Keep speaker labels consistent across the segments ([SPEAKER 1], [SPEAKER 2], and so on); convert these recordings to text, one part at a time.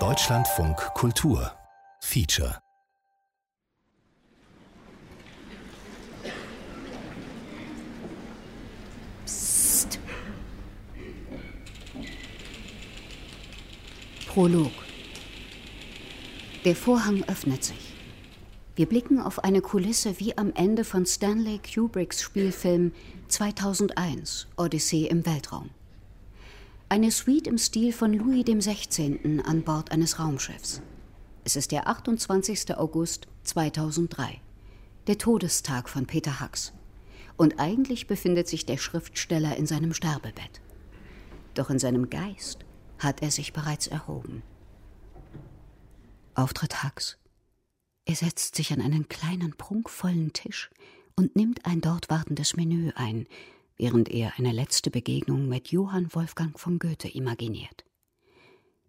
[SPEAKER 1] Deutschlandfunk Kultur Feature
[SPEAKER 2] Psst. Prolog Der Vorhang öffnet sich. Wir blicken auf eine Kulisse wie am Ende von Stanley Kubricks Spielfilm 2001 Odyssee im Weltraum. Eine Suite im Stil von Louis XVI. an Bord eines Raumschiffs. Es ist der 28. August 2003, der Todestag von Peter Hux. Und eigentlich befindet sich der Schriftsteller in seinem Sterbebett. Doch in seinem Geist hat er sich bereits erhoben. Auftritt Hux. Er setzt sich an einen kleinen, prunkvollen Tisch und nimmt ein dort wartendes Menü ein, während er eine letzte Begegnung mit Johann Wolfgang von Goethe imaginiert.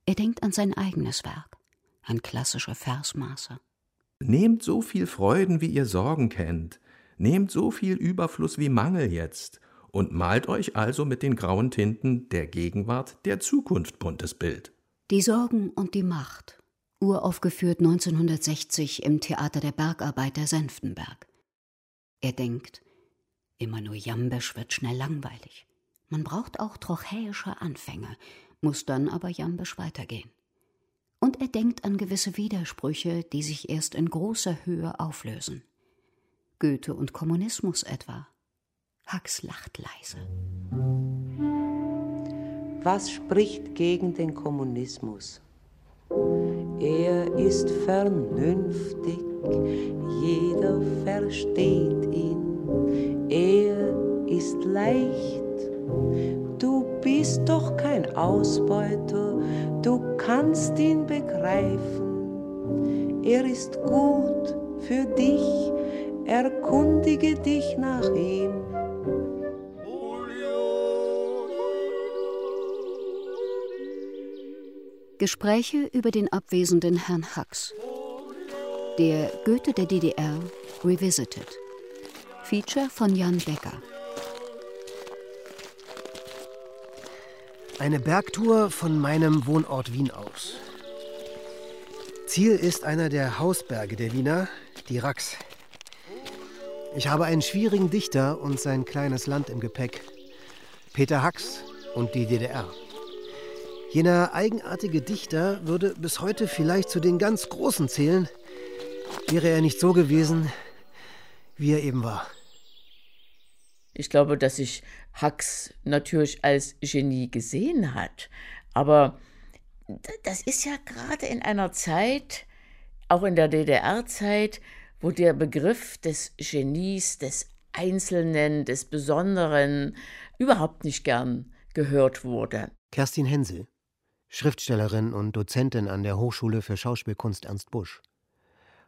[SPEAKER 2] Er denkt an sein eigenes Werk, an klassische Versmaße.
[SPEAKER 3] Nehmt so viel Freuden, wie ihr Sorgen kennt, nehmt so viel Überfluss wie Mangel jetzt, und malt euch also mit den grauen Tinten der Gegenwart der Zukunft buntes Bild.
[SPEAKER 2] Die Sorgen und die Macht, uraufgeführt 1960 im Theater der Bergarbeiter Senftenberg. Er denkt, Immer nur Jambesch wird schnell langweilig. Man braucht auch trochäische Anfänge, muss dann aber Jambesch weitergehen. Und er denkt an gewisse Widersprüche, die sich erst in großer Höhe auflösen. Goethe und Kommunismus etwa. Hux lacht leise.
[SPEAKER 4] Was spricht gegen den Kommunismus? Er ist vernünftig, jeder versteht ihn leicht. Du bist doch kein Ausbeuter, du kannst ihn begreifen. Er ist gut für dich, erkundige dich nach ihm.
[SPEAKER 2] Gespräche über den abwesenden Herrn Hux. Der Goethe der DDR Revisited. Feature von Jan Becker.
[SPEAKER 5] Eine Bergtour von meinem Wohnort Wien aus. Ziel ist einer der Hausberge der Wiener, die Rax. Ich habe einen schwierigen Dichter und sein kleines Land im Gepäck. Peter Hux und die DDR. Jener eigenartige Dichter würde bis heute vielleicht zu den ganz Großen zählen, wäre er nicht so gewesen, wie er eben war.
[SPEAKER 6] Ich glaube, dass sich Hux natürlich als Genie gesehen hat. Aber das ist ja gerade in einer Zeit, auch in der DDR-Zeit, wo der Begriff des Genies, des Einzelnen, des Besonderen überhaupt nicht gern gehört wurde.
[SPEAKER 5] Kerstin Hensel, Schriftstellerin und Dozentin an der Hochschule für Schauspielkunst Ernst Busch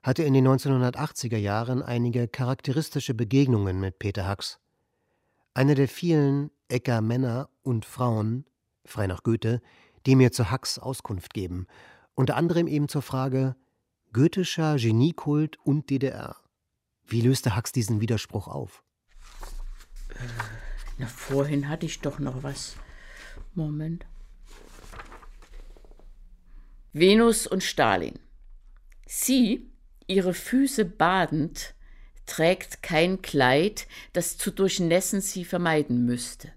[SPEAKER 5] hatte in den 1980er Jahren einige charakteristische Begegnungen mit Peter Hux. Einer der vielen Ecker Männer und Frauen, frei nach Goethe, die mir zu Hux Auskunft geben, unter anderem eben zur Frage Goethescher Geniekult und DDR. Wie löste Hux diesen Widerspruch auf?
[SPEAKER 6] Äh, na, vorhin hatte ich doch noch was. Moment. Venus und Stalin. Sie ihre Füße badend, trägt kein Kleid, das zu durchnässen sie vermeiden müsste.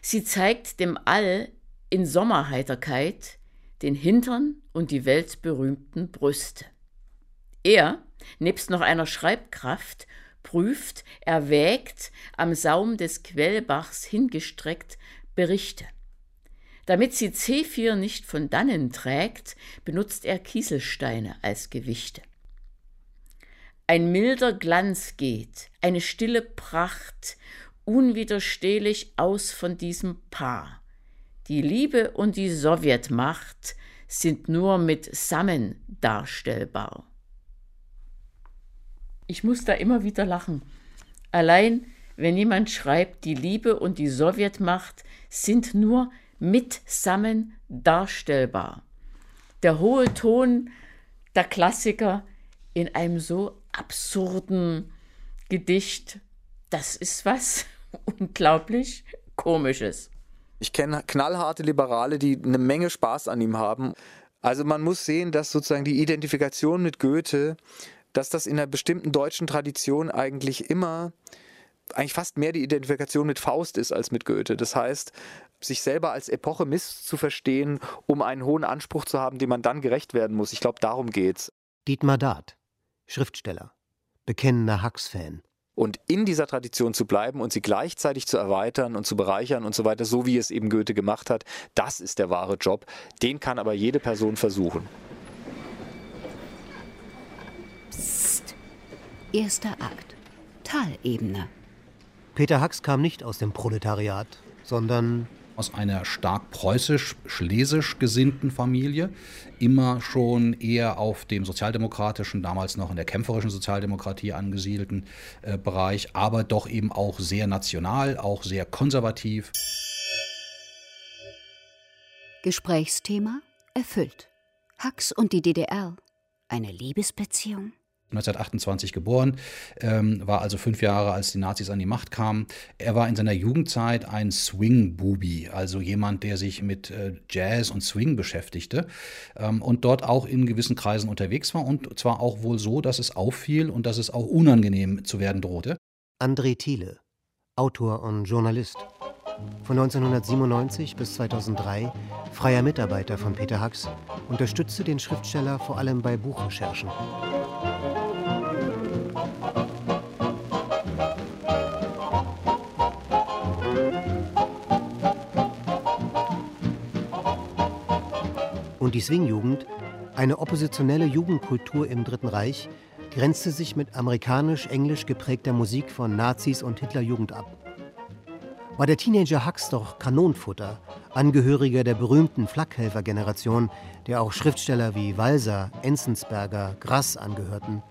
[SPEAKER 6] Sie zeigt dem All in Sommerheiterkeit den Hintern und die weltberühmten Brüste. Er, nebst noch einer Schreibkraft, prüft, erwägt, am Saum des Quellbachs hingestreckt, Berichte. Damit sie C4 nicht von dannen trägt, benutzt er Kieselsteine als Gewichte. Ein milder Glanz geht, eine stille Pracht, unwiderstehlich aus von diesem Paar. Die Liebe und die Sowjetmacht sind nur mit Samen darstellbar. Ich muss da immer wieder lachen. Allein, wenn jemand schreibt, die Liebe und die Sowjetmacht sind nur mit Samen darstellbar. Der hohe Ton der Klassiker in einem so absurden Gedicht, das ist was unglaublich Komisches.
[SPEAKER 7] Ich kenne knallharte Liberale, die eine Menge Spaß an ihm haben. Also man muss sehen, dass sozusagen die Identifikation mit Goethe, dass das in einer bestimmten deutschen Tradition eigentlich immer eigentlich fast mehr die Identifikation mit Faust ist als mit Goethe. Das heißt, sich selber als Epoche misszuverstehen, um einen hohen Anspruch zu haben, dem man dann gerecht werden muss. Ich glaube, darum geht's.
[SPEAKER 5] Dietmar Dart, Schriftsteller, bekennender Hux-Fan
[SPEAKER 7] und in dieser Tradition zu bleiben und sie gleichzeitig zu erweitern und zu bereichern und so weiter, so wie es eben Goethe gemacht hat, das ist der wahre Job. Den kann aber jede Person versuchen.
[SPEAKER 2] Psst. Erster Akt. Talebene.
[SPEAKER 5] Peter Hux kam nicht aus dem Proletariat, sondern
[SPEAKER 8] aus einer stark preußisch-schlesisch gesinnten Familie, immer schon eher auf dem sozialdemokratischen, damals noch in der kämpferischen Sozialdemokratie angesiedelten äh, Bereich, aber doch eben auch sehr national, auch sehr konservativ.
[SPEAKER 2] Gesprächsthema erfüllt. Hux und die DDR. Eine Liebesbeziehung?
[SPEAKER 8] 1928 geboren, ähm, war also fünf Jahre, als die Nazis an die Macht kamen. Er war in seiner Jugendzeit ein Swing-Bubi, also jemand, der sich mit äh, Jazz und Swing beschäftigte ähm, und dort auch in gewissen Kreisen unterwegs war und zwar auch wohl so, dass es auffiel und dass es auch unangenehm zu werden drohte.
[SPEAKER 5] André Thiele, Autor und Journalist. Von 1997 bis 2003 freier Mitarbeiter von Peter Hux, unterstützte den Schriftsteller vor allem bei Buchrecherchen. Und die Swing-Jugend, eine oppositionelle Jugendkultur im Dritten Reich, grenzte sich mit amerikanisch-englisch geprägter Musik von Nazis und Hitlerjugend ab. War der Teenager Hux doch Kanonfutter, Angehöriger der berühmten Flakhelfer-Generation, der auch Schriftsteller wie Walser, Enzensberger, Grass angehörten.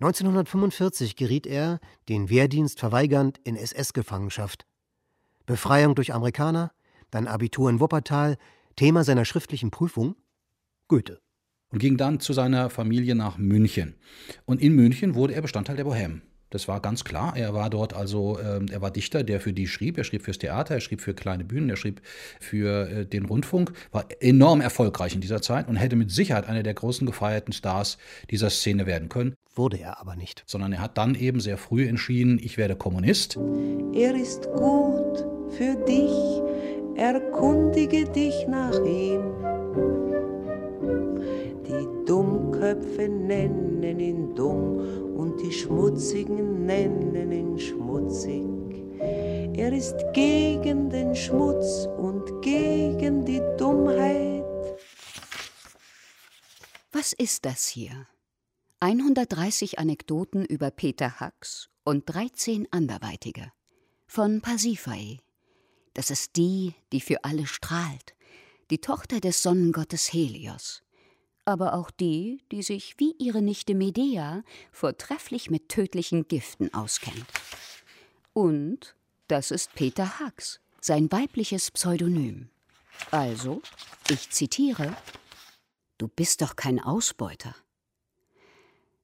[SPEAKER 5] 1945 geriet er, den Wehrdienst verweigernd, in SS-Gefangenschaft. Befreiung durch Amerikaner, dann Abitur in Wuppertal, Thema seiner schriftlichen Prüfung Goethe.
[SPEAKER 8] Und ging dann zu seiner Familie nach München. Und in München wurde er Bestandteil der Bohème. Das war ganz klar. Er war dort also, äh, er war Dichter, der für die schrieb. Er schrieb fürs Theater, er schrieb für kleine Bühnen, er schrieb für äh, den Rundfunk. War enorm erfolgreich in dieser Zeit und hätte mit Sicherheit einer der großen gefeierten Stars dieser Szene werden können.
[SPEAKER 5] Wurde er aber nicht.
[SPEAKER 8] Sondern er hat dann eben sehr früh entschieden, ich werde Kommunist.
[SPEAKER 4] Er ist gut für dich erkundige dich nach ihm. Die Dummköpfe nennen ihn dumm und die Schmutzigen nennen ihn schmutzig. Er ist gegen den Schmutz und gegen die Dummheit.
[SPEAKER 2] Was ist das hier? 130 Anekdoten über Peter Hux und 13 anderweitige. Von Pasiphae, das ist die, die für alle strahlt, die Tochter des Sonnengottes Helios, aber auch die, die sich wie ihre Nichte Medea vortrefflich mit tödlichen Giften auskennt. Und das ist Peter Hux, sein weibliches Pseudonym. Also, ich zitiere, Du bist doch kein Ausbeuter.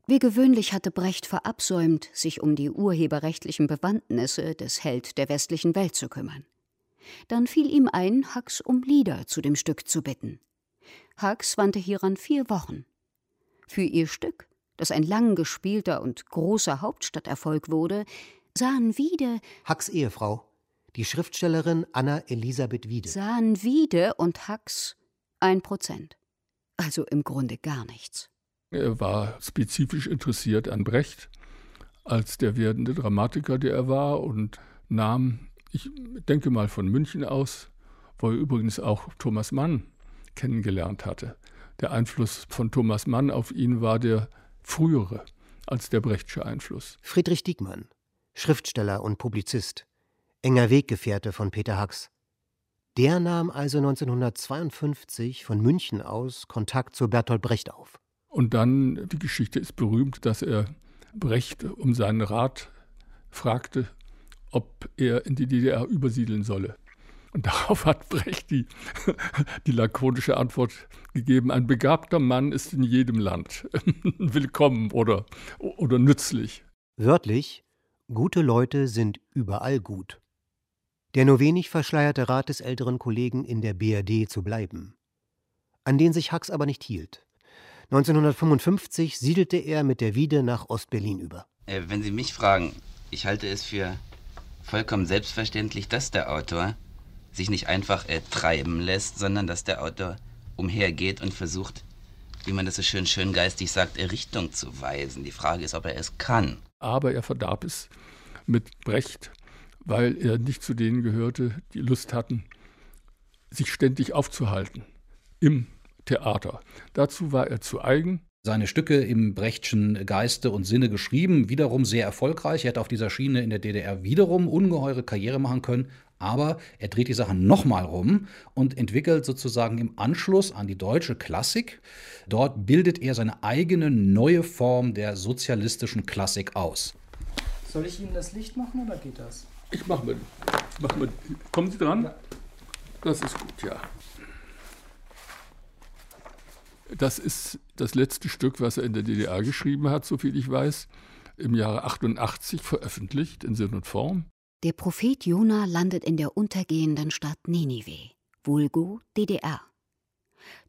[SPEAKER 2] Wie gewöhnlich hatte Brecht verabsäumt, sich um die urheberrechtlichen Bewandtnisse des Held der westlichen Welt zu kümmern. Dann fiel ihm ein, Hux um Lieder zu dem Stück zu bitten. Hux wandte hieran vier Wochen. Für ihr Stück, das ein lang gespielter und großer Hauptstadterfolg wurde, sahen Wiede
[SPEAKER 5] Hux Ehefrau, die Schriftstellerin Anna Elisabeth Wiede.
[SPEAKER 2] Sahen Wiede und Hux ein Prozent. Also im Grunde gar nichts.
[SPEAKER 9] Er war spezifisch interessiert an Brecht als der werdende Dramatiker, der er war, und nahm ich denke mal von München aus, wo er übrigens auch Thomas Mann kennengelernt hatte. Der Einfluss von Thomas Mann auf ihn war der frühere als der Brechtsche Einfluss.
[SPEAKER 5] Friedrich Diekmann, Schriftsteller und Publizist, enger Weggefährte von Peter Hux. Der nahm also 1952 von München aus Kontakt zu Bertolt Brecht auf.
[SPEAKER 9] Und dann, die Geschichte ist berühmt, dass er Brecht um seinen Rat fragte, ob er in die DDR übersiedeln solle. Und darauf hat Brecht die, die lakonische Antwort gegeben, ein begabter Mann ist in jedem Land willkommen oder, oder nützlich.
[SPEAKER 5] Wörtlich, gute Leute sind überall gut. Der nur wenig verschleierte Rat des älteren Kollegen, in der BRD zu bleiben. An den sich Hux aber nicht hielt. 1955 siedelte er mit der Wiede nach Ostberlin über.
[SPEAKER 10] Äh, wenn Sie mich fragen, ich halte es für vollkommen selbstverständlich, dass der Autor sich nicht einfach äh, treiben lässt, sondern dass der Autor umhergeht und versucht, wie man das so schön schön geistig sagt, Richtung zu weisen. Die Frage ist, ob er es kann.
[SPEAKER 9] Aber er verdarb es mit Brecht, weil er nicht zu denen gehörte, die Lust hatten, sich ständig aufzuhalten im Theater. Dazu war er zu eigen.
[SPEAKER 8] Seine Stücke im Brechtschen Geiste und Sinne geschrieben, wiederum sehr erfolgreich. Er hätte auf dieser Schiene in der DDR wiederum ungeheure Karriere machen können, aber er dreht die Sache nochmal rum und entwickelt sozusagen im Anschluss an die deutsche Klassik. Dort bildet er seine eigene neue Form der sozialistischen Klassik aus.
[SPEAKER 11] Soll ich Ihnen das Licht machen oder geht das?
[SPEAKER 9] Ich mach mit. Mach mit. Kommen Sie dran? Das ist gut, ja. Das ist das letzte Stück, was er in der DDR geschrieben hat, soviel ich weiß, im Jahre 88 veröffentlicht in Sinn und Form.
[SPEAKER 2] Der Prophet Jona landet in der untergehenden Stadt Ninive, vulgo DDR.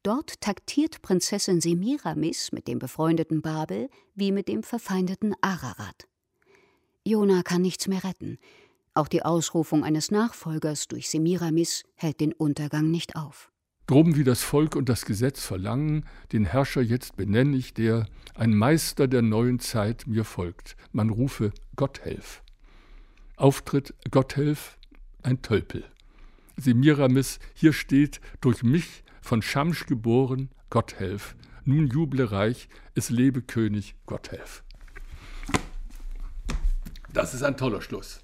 [SPEAKER 2] Dort taktiert Prinzessin Semiramis mit dem befreundeten Babel wie mit dem verfeindeten Ararat. Jona kann nichts mehr retten. Auch die Ausrufung eines Nachfolgers durch Semiramis hält den Untergang nicht auf.
[SPEAKER 9] Drum wie das Volk und das Gesetz verlangen, den Herrscher jetzt benenne ich, der, ein Meister der neuen Zeit, mir folgt. Man rufe Gott helf. Auftritt Gotthelf, ein Tölpel. Semiramis, hier steht, durch mich von Schamsch geboren, Gotthelf. Nun juble reich, es lebe König Gotthelf. Das ist ein toller Schluss.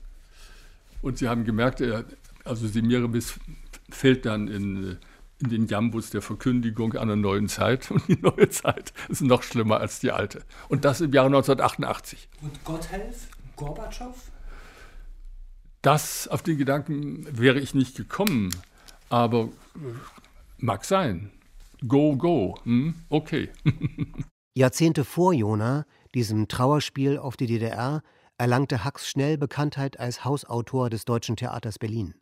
[SPEAKER 9] Und Sie haben gemerkt, er, also Semiramis fällt dann in, in den Jambus der Verkündigung einer neuen Zeit. Und die neue Zeit ist noch schlimmer als die alte. Und das im Jahre 1988.
[SPEAKER 11] Und Gotthelf? Gorbatschow?
[SPEAKER 9] Das, auf den Gedanken wäre ich nicht gekommen, aber äh, mag sein. Go, go. Hm? Okay.
[SPEAKER 5] Jahrzehnte vor Jona, diesem Trauerspiel auf die DDR, erlangte Hux schnell Bekanntheit als Hausautor des Deutschen Theaters Berlin.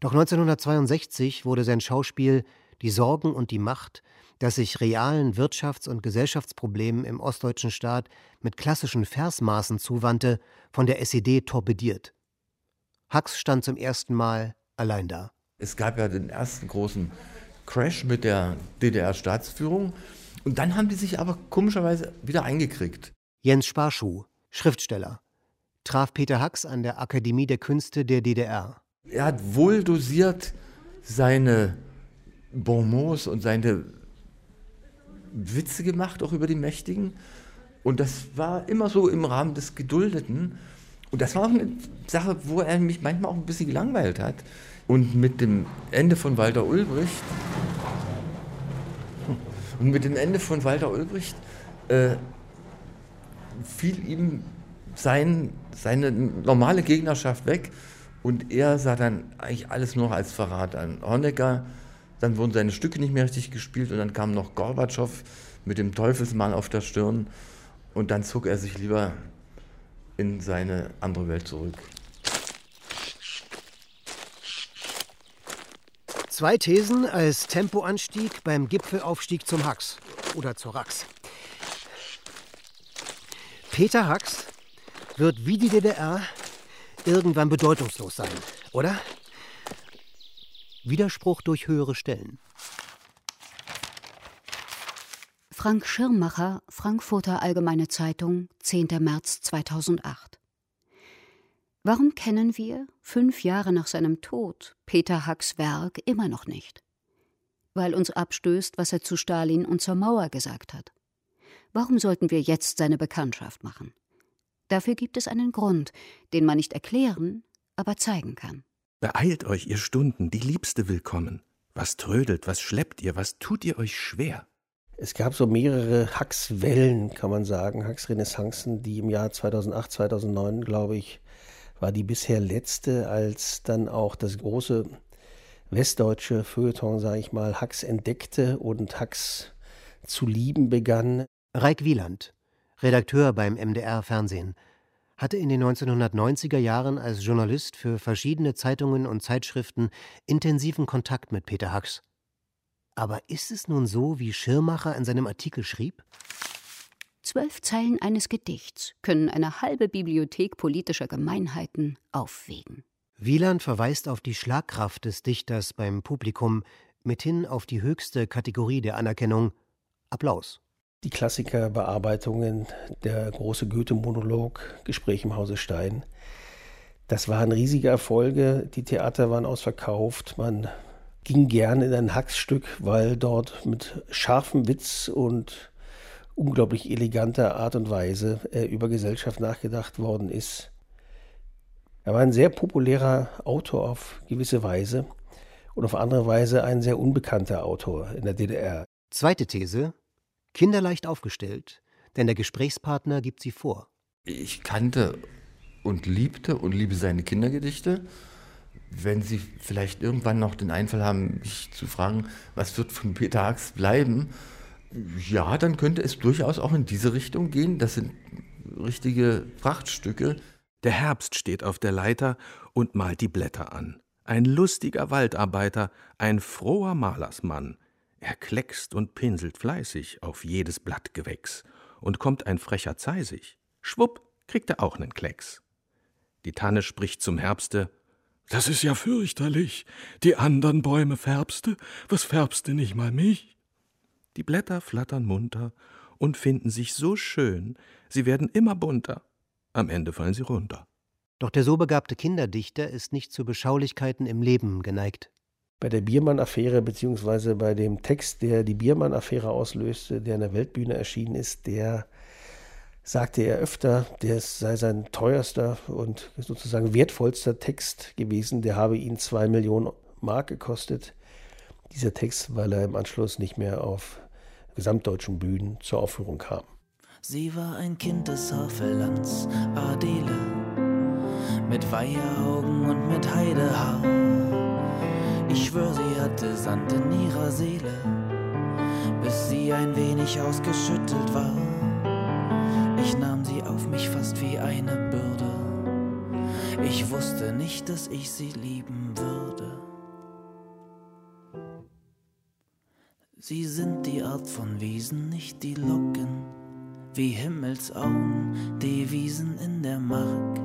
[SPEAKER 5] Doch 1962 wurde sein Schauspiel Die Sorgen und die Macht, das sich realen Wirtschafts- und Gesellschaftsproblemen im ostdeutschen Staat mit klassischen Versmaßen zuwandte, von der SED torpediert. Hux stand zum ersten Mal allein da.
[SPEAKER 12] Es gab ja den ersten großen Crash mit der DDR-Staatsführung. Und dann haben die sich aber komischerweise wieder eingekriegt.
[SPEAKER 5] Jens Sparschuh, Schriftsteller, traf Peter Hux an der Akademie der Künste der DDR.
[SPEAKER 12] Er hat wohl dosiert seine Bonmots und seine Witze gemacht, auch über die Mächtigen. Und das war immer so im Rahmen des Geduldeten. Und das war auch eine Sache, wo er mich manchmal auch ein bisschen gelangweilt hat. Und mit dem Ende von Walter Ulbricht und mit dem Ende von Walter Ulbricht äh, fiel ihm sein, seine normale Gegnerschaft weg und er sah dann eigentlich alles nur als Verrat an. Honecker, dann wurden seine Stücke nicht mehr richtig gespielt und dann kam noch Gorbatschow mit dem Teufelsmann auf der Stirn und dann zog er sich lieber in seine andere Welt zurück.
[SPEAKER 5] Zwei Thesen als Tempoanstieg beim Gipfelaufstieg zum Hux oder zur Rax. Peter Hux wird wie die DDR irgendwann bedeutungslos sein, oder? Widerspruch durch höhere Stellen.
[SPEAKER 2] Frank Schirmacher, Frankfurter Allgemeine Zeitung, 10. März 2008. Warum kennen wir, fünf Jahre nach seinem Tod, Peter Hacks Werk immer noch nicht? Weil uns abstößt, was er zu Stalin und zur Mauer gesagt hat. Warum sollten wir jetzt seine Bekanntschaft machen? Dafür gibt es einen Grund, den man nicht erklären, aber zeigen kann.
[SPEAKER 3] Beeilt euch, ihr Stunden, die Liebste willkommen. Was trödelt, was schleppt ihr, was tut ihr euch schwer?
[SPEAKER 13] Es gab so mehrere Hacks-Wellen, kann man sagen, Hacks-Renaissancen, die im Jahr 2008, 2009, glaube ich, war die bisher letzte, als dann auch das große westdeutsche Feuilleton, sage ich mal, Hacks entdeckte und Hacks zu lieben begann.
[SPEAKER 5] Reik Wieland, Redakteur beim MDR Fernsehen. hatte in den 1990er Jahren als Journalist für verschiedene Zeitungen und Zeitschriften intensiven Kontakt mit Peter Hacks. Aber ist es nun so, wie Schirmacher in seinem Artikel schrieb?
[SPEAKER 2] Zwölf Zeilen eines Gedichts können eine halbe Bibliothek politischer Gemeinheiten aufwägen.
[SPEAKER 5] Wieland verweist auf die Schlagkraft des Dichters beim Publikum, mithin auf die höchste Kategorie der Anerkennung Applaus.
[SPEAKER 13] Die Klassikerbearbeitungen, der große Goethe-Monolog, Gespräch im Hause Stein, das waren riesige Erfolge. Die Theater waren ausverkauft. Man ging gern in ein Hacksstück, weil dort mit scharfem Witz und unglaublich eleganter Art und Weise äh, über Gesellschaft nachgedacht worden ist. Er war ein sehr populärer Autor auf gewisse Weise und auf andere Weise ein sehr unbekannter Autor in der DDR.
[SPEAKER 5] Zweite These: Kinderleicht aufgestellt, denn der Gesprächspartner gibt sie vor.
[SPEAKER 12] Ich kannte und liebte und liebe seine Kindergedichte. Wenn Sie vielleicht irgendwann noch den Einfall haben, mich zu fragen, was wird von Peter Hacks bleiben, ja, dann könnte es durchaus auch in diese Richtung gehen. Das sind richtige Prachtstücke.
[SPEAKER 3] Der Herbst steht auf der Leiter und malt die Blätter an. Ein lustiger Waldarbeiter, ein froher Malersmann. Er kleckst und pinselt fleißig auf jedes Blattgewächs. Und kommt ein frecher Zeisig, schwupp, kriegt er auch nen Klecks. Die Tanne spricht zum Herbste, das ist ja fürchterlich. Die andern Bäume färbste, was färbste nicht mal mich? Die Blätter flattern munter und finden sich so schön, sie werden immer bunter. Am Ende fallen sie runter.
[SPEAKER 5] Doch der so begabte Kinderdichter ist nicht zu Beschaulichkeiten im Leben geneigt.
[SPEAKER 13] Bei der Biermann-Affäre, beziehungsweise bei dem Text, der die Biermann-Affäre auslöste, der in der Weltbühne erschienen ist, der sagte er öfter, der sei sein teuerster und sozusagen wertvollster Text gewesen. Der habe ihn zwei Millionen Mark gekostet. Dieser Text, weil er im Anschluss nicht mehr auf gesamtdeutschen Bühnen zur Aufführung kam.
[SPEAKER 14] Sie war ein Kind des Havellands, Adele, mit Weiheraugen und mit Heidehaar. Ich schwör, sie hatte Sand in ihrer Seele, bis sie ein wenig ausgeschüttelt war. Ich nahm sie auf mich fast wie eine Bürde. Ich wusste nicht, dass ich sie lieben würde. Sie sind die Art von Wiesen, nicht die Locken, wie Himmelsauen, die Wiesen in der Mark.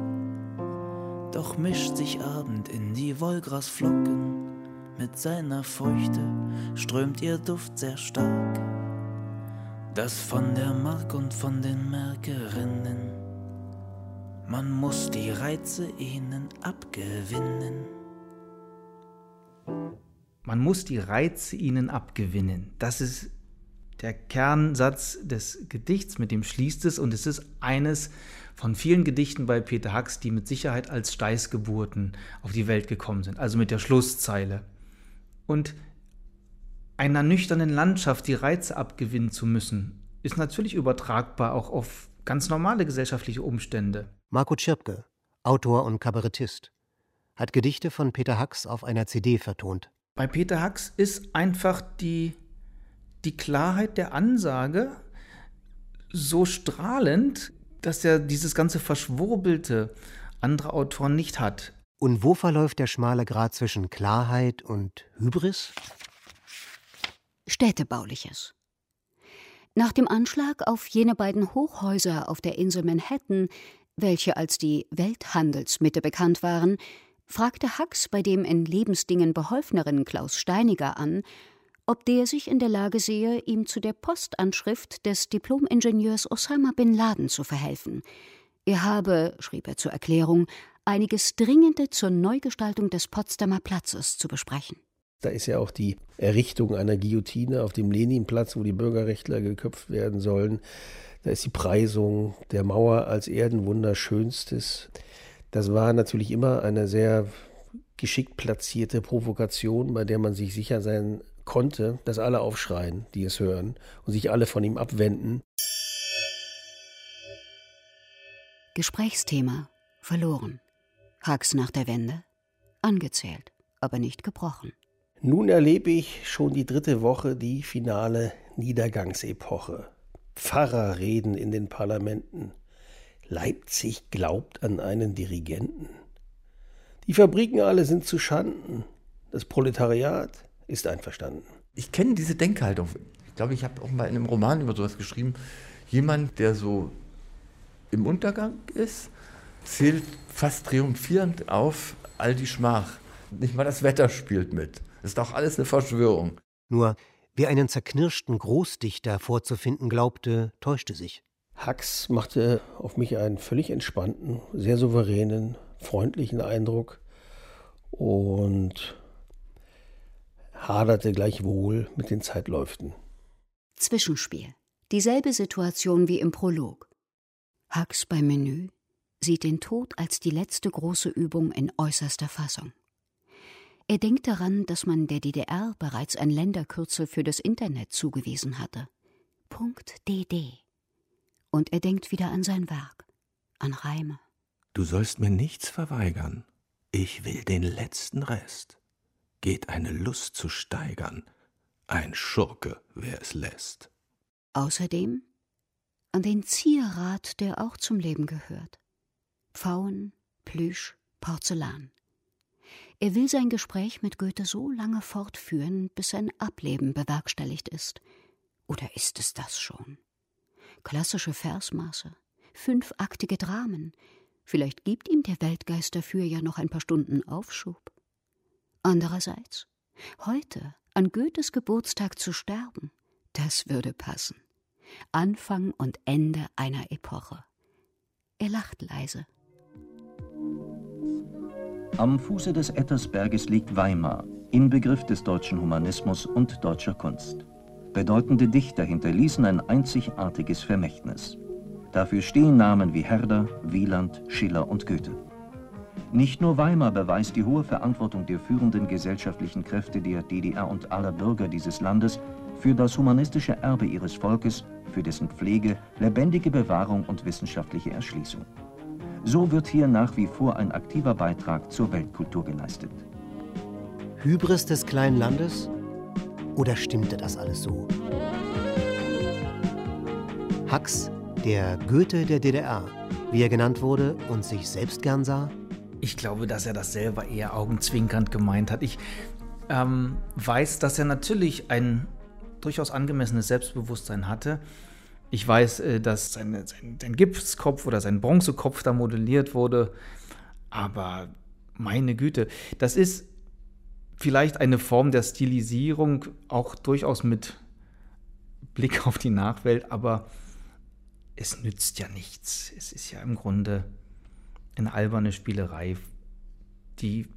[SPEAKER 14] Doch mischt sich Abend in die Wollgrasflocken, mit seiner Feuchte strömt ihr Duft sehr stark. Das von der Mark und von den Märkerinnen, man muss die Reize ihnen abgewinnen.
[SPEAKER 11] Man muss die Reize ihnen abgewinnen. Das ist der Kernsatz des Gedichts, mit dem schließt es. Und es ist eines von vielen Gedichten bei Peter Hacks, die mit Sicherheit als Steißgeburten auf die Welt gekommen sind. Also mit der Schlusszeile. Und einer nüchternen Landschaft die Reize abgewinnen zu müssen, ist natürlich übertragbar auch auf ganz normale gesellschaftliche Umstände.
[SPEAKER 5] Marco Tschirpke, Autor und Kabarettist, hat Gedichte von Peter Hacks auf einer CD vertont.
[SPEAKER 11] Bei Peter Hacks ist einfach die, die Klarheit der Ansage so strahlend, dass er dieses ganze Verschwurbelte anderer Autoren nicht hat.
[SPEAKER 5] Und wo verläuft der schmale Grat zwischen Klarheit und Hybris?
[SPEAKER 2] Städtebauliches. Nach dem Anschlag auf jene beiden Hochhäuser auf der Insel Manhattan, welche als die Welthandelsmitte bekannt waren, fragte Hacks bei dem in Lebensdingen beholfeneren Klaus Steiniger an, ob der sich in der Lage sehe, ihm zu der Postanschrift des Diplomingenieurs Osama bin Laden zu verhelfen. Er habe, schrieb er zur Erklärung, einiges Dringende zur Neugestaltung des Potsdamer Platzes zu besprechen.
[SPEAKER 13] Da ist ja auch die Errichtung einer Guillotine auf dem Leninplatz, wo die Bürgerrechtler geköpft werden sollen. Da ist die Preisung der Mauer als Erdenwunder schönstes. Das war natürlich immer eine sehr geschickt platzierte Provokation, bei der man sich sicher sein konnte, dass alle aufschreien, die es hören, und sich alle von ihm abwenden.
[SPEAKER 2] Gesprächsthema verloren. Hacks nach der Wende angezählt, aber nicht gebrochen.
[SPEAKER 13] Nun erlebe ich schon die dritte Woche die finale Niedergangsepoche. Pfarrer reden in den Parlamenten. Leipzig glaubt an einen Dirigenten. Die Fabriken alle sind zu Schanden. Das Proletariat ist einverstanden.
[SPEAKER 12] Ich kenne diese Denkhaltung. Ich glaube, ich habe auch mal in einem Roman über sowas geschrieben. Jemand, der so im Untergang ist, zählt fast triumphierend auf all die Schmach. Nicht mal das Wetter spielt mit. Das ist doch alles eine Verschwörung.
[SPEAKER 5] Nur, wer einen zerknirschten Großdichter vorzufinden glaubte, täuschte sich.
[SPEAKER 13] Hux machte auf mich einen völlig entspannten, sehr souveränen, freundlichen Eindruck und haderte gleichwohl mit den Zeitläuften.
[SPEAKER 2] Zwischenspiel. Dieselbe Situation wie im Prolog. Hux beim Menü sieht den Tod als die letzte große Übung in äußerster Fassung. Er denkt daran, dass man der DDR bereits ein Länderkürzel für das Internet zugewiesen hatte. Punkt .dd. Und er denkt wieder an sein Werk, an Reime.
[SPEAKER 3] Du sollst mir nichts verweigern. Ich will den letzten Rest. Geht eine Lust zu steigern. Ein Schurke, wer es lässt.
[SPEAKER 2] Außerdem an den Zierrat, der auch zum Leben gehört. Pfauen, Plüsch, Porzellan. Er will sein Gespräch mit Goethe so lange fortführen, bis sein Ableben bewerkstelligt ist. Oder ist es das schon? Klassische Versmaße, fünfaktige Dramen. Vielleicht gibt ihm der Weltgeist dafür ja noch ein paar Stunden Aufschub. Andererseits, heute, an Goethes Geburtstag zu sterben, das würde passen. Anfang und Ende einer Epoche. Er lacht leise.
[SPEAKER 15] Am Fuße des Ettersberges liegt Weimar, Inbegriff des deutschen Humanismus und deutscher Kunst. Bedeutende Dichter hinterließen ein einzigartiges Vermächtnis. Dafür stehen Namen wie Herder, Wieland, Schiller und Goethe. Nicht nur Weimar beweist die hohe Verantwortung der führenden gesellschaftlichen Kräfte der DDR und aller Bürger dieses Landes für das humanistische Erbe ihres Volkes, für dessen Pflege, lebendige Bewahrung und wissenschaftliche Erschließung. So wird hier nach wie vor ein aktiver Beitrag zur Weltkultur geleistet.
[SPEAKER 5] Hybris des kleinen Landes? Oder stimmte das alles so? Hux, der Goethe der DDR, wie er genannt wurde und sich selbst gern sah?
[SPEAKER 11] Ich glaube, dass er das selber eher augenzwinkernd gemeint hat. Ich ähm, weiß, dass er natürlich ein durchaus angemessenes Selbstbewusstsein hatte. Ich weiß, äh, dass sein, sein, sein Gipskopf oder sein Bronzekopf da modelliert wurde. Aber meine Güte, das ist vielleicht eine Form der Stilisierung, auch durchaus mit Blick auf die Nachwelt, aber es nützt ja nichts. Es ist ja im Grunde eine alberne Spielerei, die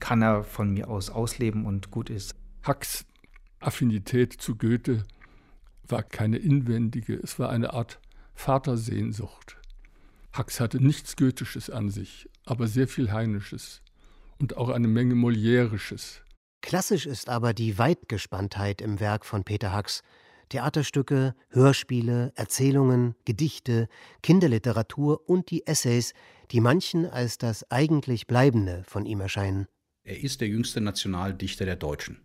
[SPEAKER 11] kann er von mir aus ausleben und gut ist.
[SPEAKER 9] Hacks Affinität zu Goethe war keine inwendige, es war eine Art Vatersehnsucht. Hax hatte nichts Goethisches an sich, aber sehr viel Heinisches und auch eine Menge Moliärisches.
[SPEAKER 5] Klassisch ist aber die Weitgespanntheit im Werk von Peter Hacks. Theaterstücke, Hörspiele, Erzählungen, Gedichte, Kinderliteratur und die Essays, die manchen als das eigentlich Bleibende von ihm erscheinen.
[SPEAKER 8] Er ist der jüngste Nationaldichter der Deutschen.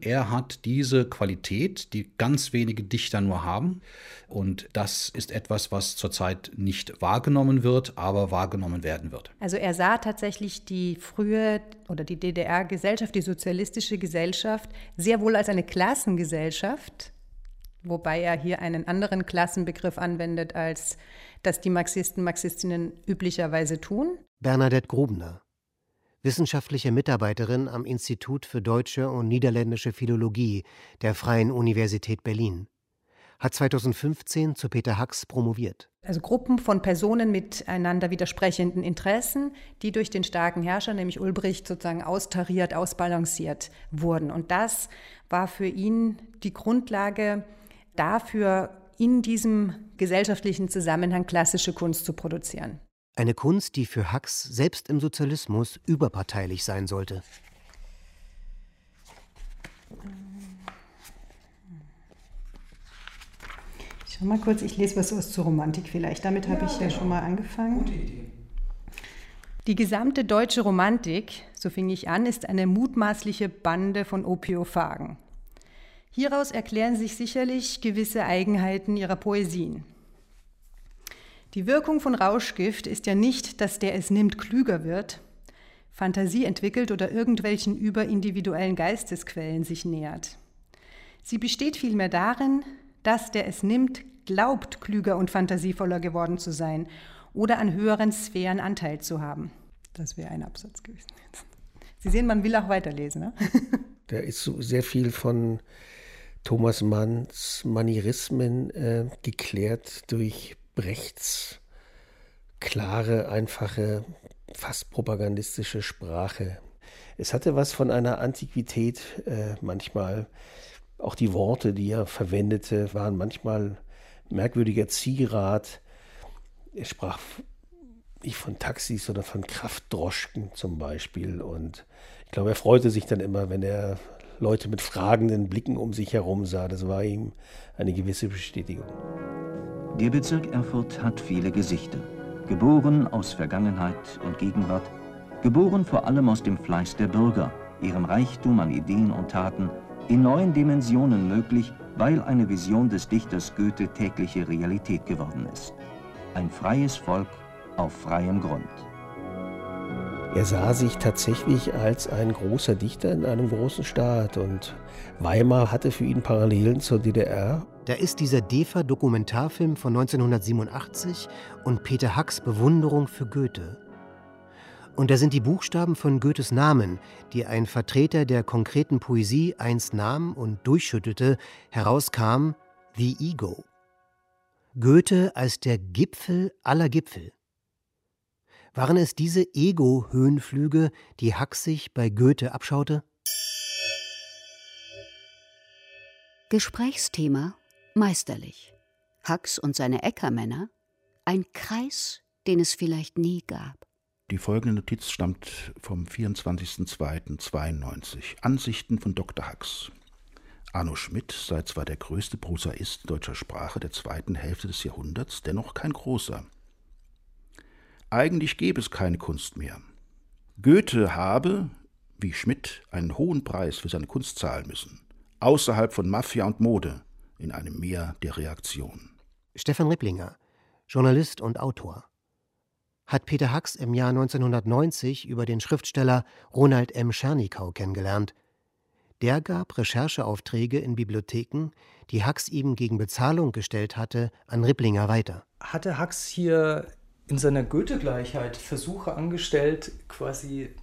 [SPEAKER 8] Er hat diese Qualität, die ganz wenige Dichter nur haben. Und das ist etwas, was zurzeit nicht wahrgenommen wird, aber wahrgenommen werden wird.
[SPEAKER 16] Also er sah tatsächlich die frühe oder die DDR-Gesellschaft, die sozialistische Gesellschaft, sehr wohl als eine Klassengesellschaft, wobei er hier einen anderen Klassenbegriff anwendet, als das die Marxisten, Marxistinnen üblicherweise tun.
[SPEAKER 5] Bernadette Grubner wissenschaftliche Mitarbeiterin am Institut für deutsche und niederländische Philologie der Freien Universität Berlin. Hat 2015 zu Peter Hacks promoviert.
[SPEAKER 16] Also Gruppen von Personen mit einander widersprechenden Interessen, die durch den starken Herrscher, nämlich Ulbricht, sozusagen austariert, ausbalanciert wurden. Und das war für ihn die Grundlage dafür, in diesem gesellschaftlichen Zusammenhang klassische Kunst zu produzieren.
[SPEAKER 5] Eine Kunst, die für Hacks selbst im Sozialismus überparteilich sein sollte.
[SPEAKER 16] Ich schau mal kurz, ich lese was aus zur Romantik vielleicht. Damit habe ja, ich ja genau. schon mal angefangen. Gute Idee. Die gesamte deutsche Romantik, so fing ich an, ist eine mutmaßliche Bande von Opiophagen. Hieraus erklären sich sicherlich gewisse Eigenheiten ihrer Poesien. Die Wirkung von Rauschgift ist ja nicht, dass der es nimmt klüger wird, Fantasie entwickelt oder irgendwelchen überindividuellen Geistesquellen sich nähert. Sie besteht vielmehr darin, dass der es nimmt, glaubt, klüger und fantasievoller geworden zu sein oder an höheren Sphären Anteil zu haben. Das wäre ein Absatz gewesen. Sie sehen, man will auch weiterlesen. Ne?
[SPEAKER 13] Da ist so sehr viel von Thomas Manns Manierismen äh, geklärt durch Brechts klare, einfache, fast propagandistische Sprache. Es hatte was von einer Antiquität äh, manchmal. Auch die Worte, die er verwendete, waren manchmal merkwürdiger Zierat. Er sprach nicht von Taxis, sondern von Kraftdroschken zum Beispiel. Und ich glaube, er freute sich dann immer, wenn er Leute mit fragenden Blicken um sich herum sah. Das war ihm eine gewisse Bestätigung.
[SPEAKER 15] Der Bezirk Erfurt hat viele Gesichter. Geboren aus Vergangenheit und Gegenwart, geboren vor allem aus dem Fleiß der Bürger, ihrem Reichtum an Ideen und Taten, in neuen Dimensionen möglich, weil eine Vision des Dichters Goethe tägliche Realität geworden ist. Ein freies Volk auf freiem Grund.
[SPEAKER 13] Er sah sich tatsächlich als ein großer Dichter in einem großen Staat und Weimar hatte für ihn Parallelen zur DDR.
[SPEAKER 5] Da ist dieser DEFA-Dokumentarfilm von 1987 und Peter Hacks Bewunderung für Goethe. Und da sind die Buchstaben von Goethes Namen, die ein Vertreter der konkreten Poesie einst nahm und durchschüttelte, herauskam The Ego. Goethe als der Gipfel aller Gipfel. Waren es diese Ego-Höhenflüge, die Hack sich bei Goethe abschaute?
[SPEAKER 2] Gesprächsthema meisterlich. Hacks und seine Äckermänner, ein Kreis, den es vielleicht nie gab.
[SPEAKER 17] Die folgende Notiz stammt vom 24.02.92. Ansichten von Dr. Hacks. Arno Schmidt sei zwar der größte Prosaist deutscher Sprache der zweiten Hälfte des Jahrhunderts, dennoch kein großer. Eigentlich gäbe es keine Kunst mehr. Goethe habe, wie Schmidt, einen hohen Preis für seine Kunst zahlen müssen, außerhalb von Mafia und Mode, in einem Meer der Reaktion.
[SPEAKER 5] Stefan Ripplinger, Journalist und Autor. Hat Peter Hacks im Jahr 1990 über den Schriftsteller Ronald M. Schernikau kennengelernt. Der gab Rechercheaufträge in Bibliotheken, die Hacks ihm gegen Bezahlung gestellt hatte, an Ripplinger weiter.
[SPEAKER 18] Hatte Hacks hier in seiner Goethe-Gleichheit Versuche angestellt, quasi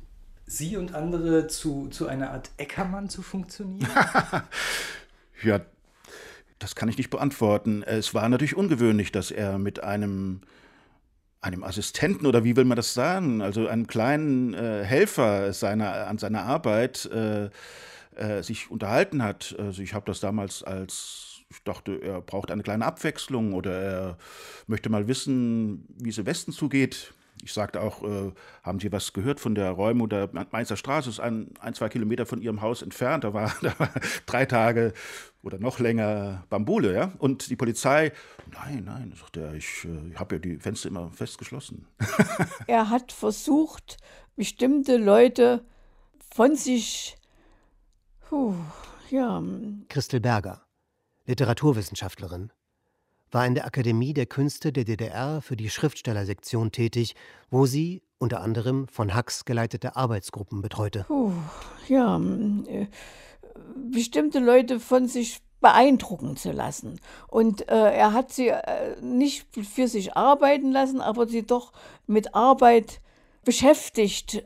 [SPEAKER 18] Sie und andere zu, zu einer Art Eckermann zu funktionieren?
[SPEAKER 17] ja, das kann ich nicht beantworten. Es war natürlich ungewöhnlich, dass er mit einem einem Assistenten oder wie will man das sagen, also einem kleinen äh, Helfer seiner, an seiner Arbeit äh, äh, sich unterhalten hat. Also ich habe das damals als ich dachte, er braucht eine kleine Abwechslung oder er möchte mal wissen, wie es im Westen zugeht. Ich sagte auch, äh, haben Sie was gehört von der Räume oder Mainzer Straße? ist ein, ein, zwei Kilometer von Ihrem Haus entfernt. Da war, da war drei Tage oder noch länger Bambule, ja. Und die Polizei, nein, nein, sagt er, ich äh, habe ja die Fenster immer fest geschlossen.
[SPEAKER 19] er hat versucht, bestimmte Leute von sich, puh, ja.
[SPEAKER 5] Christel Berger. Literaturwissenschaftlerin, war in der Akademie der Künste der DDR für die Schriftstellersektion tätig, wo sie unter anderem von Hacks geleitete Arbeitsgruppen betreute.
[SPEAKER 19] Puh, ja, äh, bestimmte Leute von sich beeindrucken zu lassen. Und äh, er hat sie äh, nicht für sich arbeiten lassen, aber sie doch mit Arbeit beschäftigt.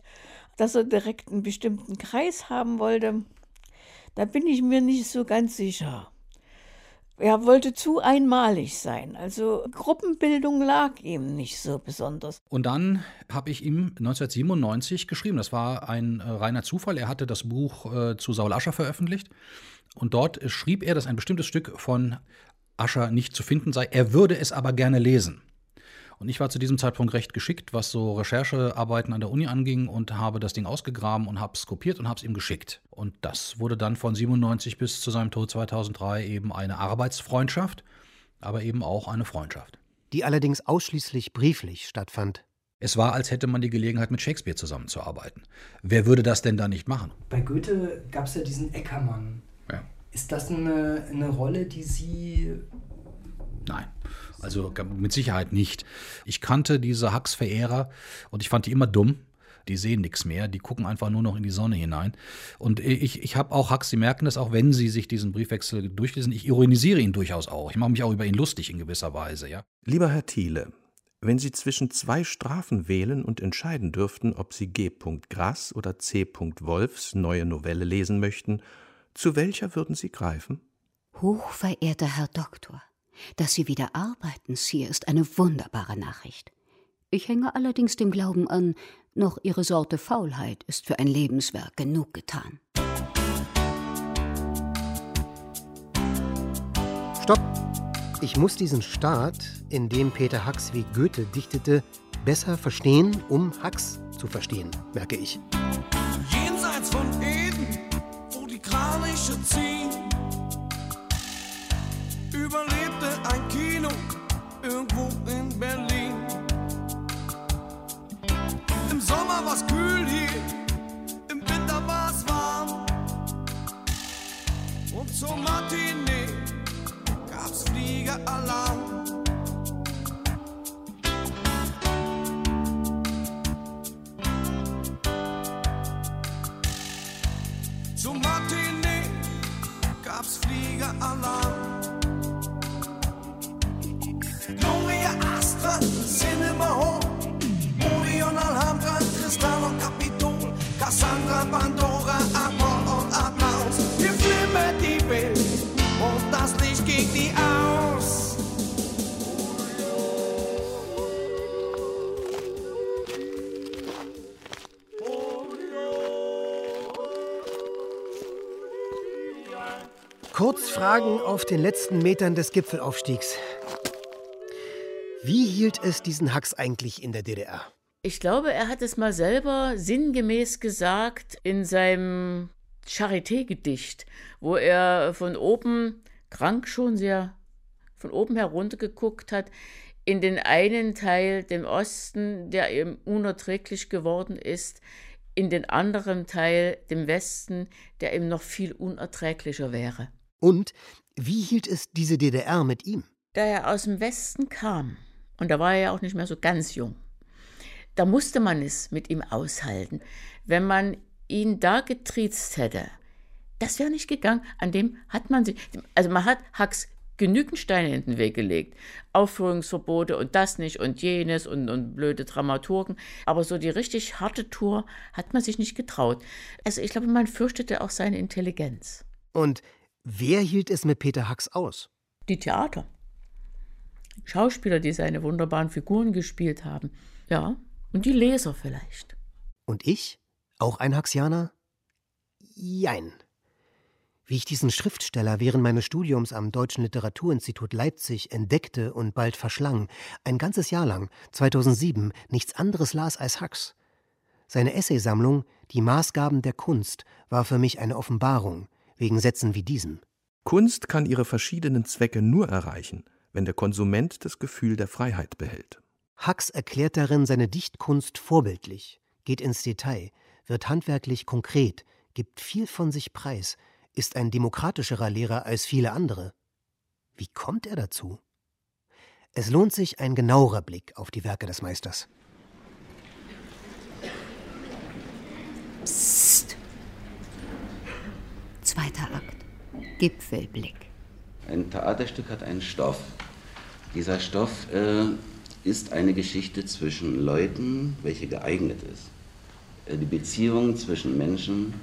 [SPEAKER 19] Dass er direkt einen bestimmten Kreis haben wollte, da bin ich mir nicht so ganz sicher. Er wollte zu einmalig sein. Also Gruppenbildung lag ihm nicht so besonders.
[SPEAKER 17] Und dann habe ich ihm 1997 geschrieben. Das war ein äh, reiner Zufall. Er hatte das Buch äh, zu Saul Ascher veröffentlicht. Und dort schrieb er, dass ein bestimmtes Stück von Ascher nicht zu finden sei. Er würde es aber gerne lesen. Und ich war zu diesem Zeitpunkt recht geschickt, was so Recherchearbeiten an der Uni anging und habe das Ding ausgegraben und habe es kopiert und habe es ihm geschickt. Und das wurde dann von 97 bis zu seinem Tod 2003 eben eine Arbeitsfreundschaft, aber eben auch eine Freundschaft.
[SPEAKER 5] Die allerdings ausschließlich brieflich stattfand.
[SPEAKER 17] Es war, als hätte man die Gelegenheit, mit Shakespeare zusammenzuarbeiten. Wer würde das denn da nicht machen?
[SPEAKER 18] Bei Goethe gab es ja diesen Eckermann.
[SPEAKER 17] Ja.
[SPEAKER 18] Ist das eine, eine Rolle, die Sie
[SPEAKER 17] Nein.
[SPEAKER 8] Also mit Sicherheit nicht. Ich kannte diese Hacks-Verehrer und ich fand die immer dumm. Die sehen nichts mehr, die gucken einfach nur noch in die Sonne hinein. Und ich, ich habe auch Hacks, Sie merken das auch, wenn Sie sich diesen Briefwechsel durchlesen. Ich ironisiere ihn durchaus auch. Ich mache mich auch über ihn lustig in gewisser Weise, ja.
[SPEAKER 3] Lieber Herr Thiele, wenn Sie zwischen zwei Strafen wählen und entscheiden dürften, ob Sie G. Grass oder C. Wolfs neue Novelle lesen möchten, zu welcher würden Sie greifen?
[SPEAKER 2] Hochverehrter Herr Doktor, dass Sie wieder arbeiten, Sir, ist eine wunderbare Nachricht. Ich hänge allerdings dem Glauben an, noch Ihre Sorte Faulheit ist für ein Lebenswerk genug getan.
[SPEAKER 5] Stopp! Ich muss diesen Staat, in dem Peter Hacks wie Goethe dichtete, besser verstehen, um Hacks zu verstehen, merke ich.
[SPEAKER 20] Jenseits von Eden, wo die Kraniche ziehen, irgendwo in Berlin.
[SPEAKER 5] Kurzfragen auf den letzten Metern des Gipfelaufstiegs. Wie hielt es diesen Hacks eigentlich in der DDR?
[SPEAKER 6] Ich glaube, er hat es mal selber sinngemäß gesagt in seinem Charité-Gedicht, wo er von oben, krank schon sehr, von oben herunter geguckt hat, in den einen Teil, dem Osten, der ihm unerträglich geworden ist, in den anderen Teil, dem Westen, der ihm noch viel unerträglicher wäre.
[SPEAKER 5] Und wie hielt es diese DDR mit ihm?
[SPEAKER 6] Da er aus dem Westen kam, und da war er ja auch nicht mehr so ganz jung, da musste man es mit ihm aushalten. Wenn man ihn da getriezt hätte, das wäre nicht gegangen. An dem hat man sich, also man hat Hacks genügend Steine in den Weg gelegt. Aufführungsverbote und das nicht und jenes und, und blöde Dramaturgen. Aber so die richtig harte Tour hat man sich nicht getraut. Also ich glaube, man fürchtete auch seine Intelligenz.
[SPEAKER 5] Und wer hielt es mit Peter Hacks aus?
[SPEAKER 6] Die Theater. Schauspieler, die seine wunderbaren Figuren gespielt haben. Ja, und die Leser vielleicht.
[SPEAKER 5] Und ich? Auch ein Haxianer? Jein. Wie ich diesen Schriftsteller während meines Studiums am Deutschen Literaturinstitut Leipzig entdeckte und bald verschlang, ein ganzes Jahr lang, 2007, nichts anderes las als Hacks. Seine Essaysammlung Die Maßgaben der Kunst war für mich eine Offenbarung, wegen Sätzen wie diesem.
[SPEAKER 3] Kunst kann ihre verschiedenen Zwecke nur erreichen, wenn der Konsument das Gefühl der Freiheit behält.
[SPEAKER 5] Hacks erklärt darin seine Dichtkunst vorbildlich, geht ins Detail, wird handwerklich konkret, gibt viel von sich preis, ist ein demokratischerer Lehrer als viele andere. Wie kommt er dazu? Es lohnt sich ein genauerer Blick auf die Werke des Meisters.
[SPEAKER 2] Psst. Zweiter Akt. Gipfelblick.
[SPEAKER 10] Ein Theaterstück hat einen Stoff. Dieser Stoff äh, ist eine Geschichte zwischen Leuten, welche geeignet ist, äh, die Beziehung zwischen Menschen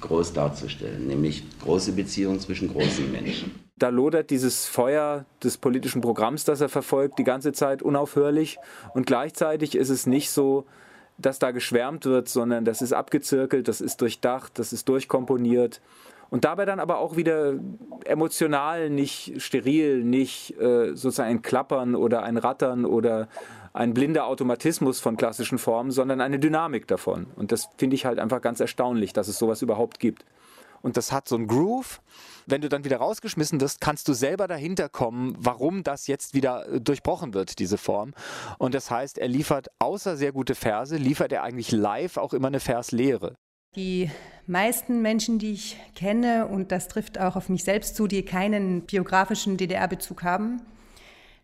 [SPEAKER 10] groß darzustellen, nämlich große Beziehungen zwischen großen Menschen.
[SPEAKER 7] Da lodert dieses Feuer des politischen Programms, das er verfolgt, die ganze Zeit unaufhörlich. Und gleichzeitig ist es nicht so, dass da geschwärmt wird, sondern das ist abgezirkelt, das ist durchdacht, das ist durchkomponiert. Und dabei dann aber auch wieder emotional, nicht steril, nicht äh, sozusagen ein Klappern oder ein Rattern oder ein blinder Automatismus von klassischen Formen, sondern eine Dynamik davon. Und das finde ich halt einfach ganz erstaunlich, dass es sowas überhaupt gibt. Und das hat so einen Groove. Wenn du dann wieder rausgeschmissen wirst, kannst du selber dahinter kommen, warum das jetzt wieder äh, durchbrochen wird, diese Form. Und das heißt, er liefert außer sehr gute Verse, liefert er eigentlich live auch immer eine Verslehre.
[SPEAKER 16] Die meisten Menschen, die ich kenne, und das trifft auch auf mich selbst zu, die keinen biografischen DDR-Bezug haben,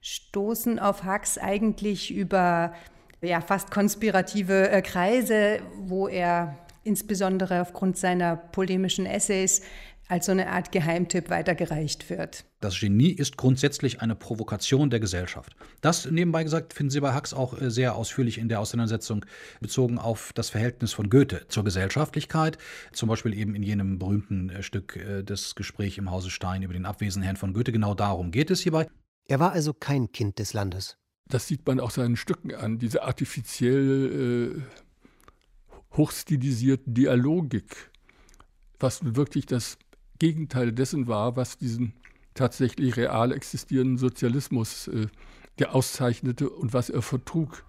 [SPEAKER 16] stoßen auf Hux eigentlich über ja, fast konspirative äh, Kreise, wo er insbesondere aufgrund seiner polemischen Essays als so eine Art Geheimtipp weitergereicht wird.
[SPEAKER 8] Das Genie ist grundsätzlich eine Provokation der Gesellschaft. Das nebenbei gesagt finden Sie bei Hux auch äh, sehr ausführlich in der Auseinandersetzung bezogen auf das Verhältnis von Goethe zur Gesellschaftlichkeit. Zum Beispiel eben in jenem berühmten äh, Stück äh, des Gespräch im Hause Stein über den abwesenden Herrn von Goethe. Genau darum geht es hierbei.
[SPEAKER 5] Er war also kein Kind des Landes.
[SPEAKER 9] Das sieht man auch seinen Stücken an, diese artifiziell äh, hochstilisierten Dialogik, was nun wirklich das Gegenteil dessen war, was diesen tatsächlich real existierenden Sozialismus äh, der auszeichnete und was er vertrug.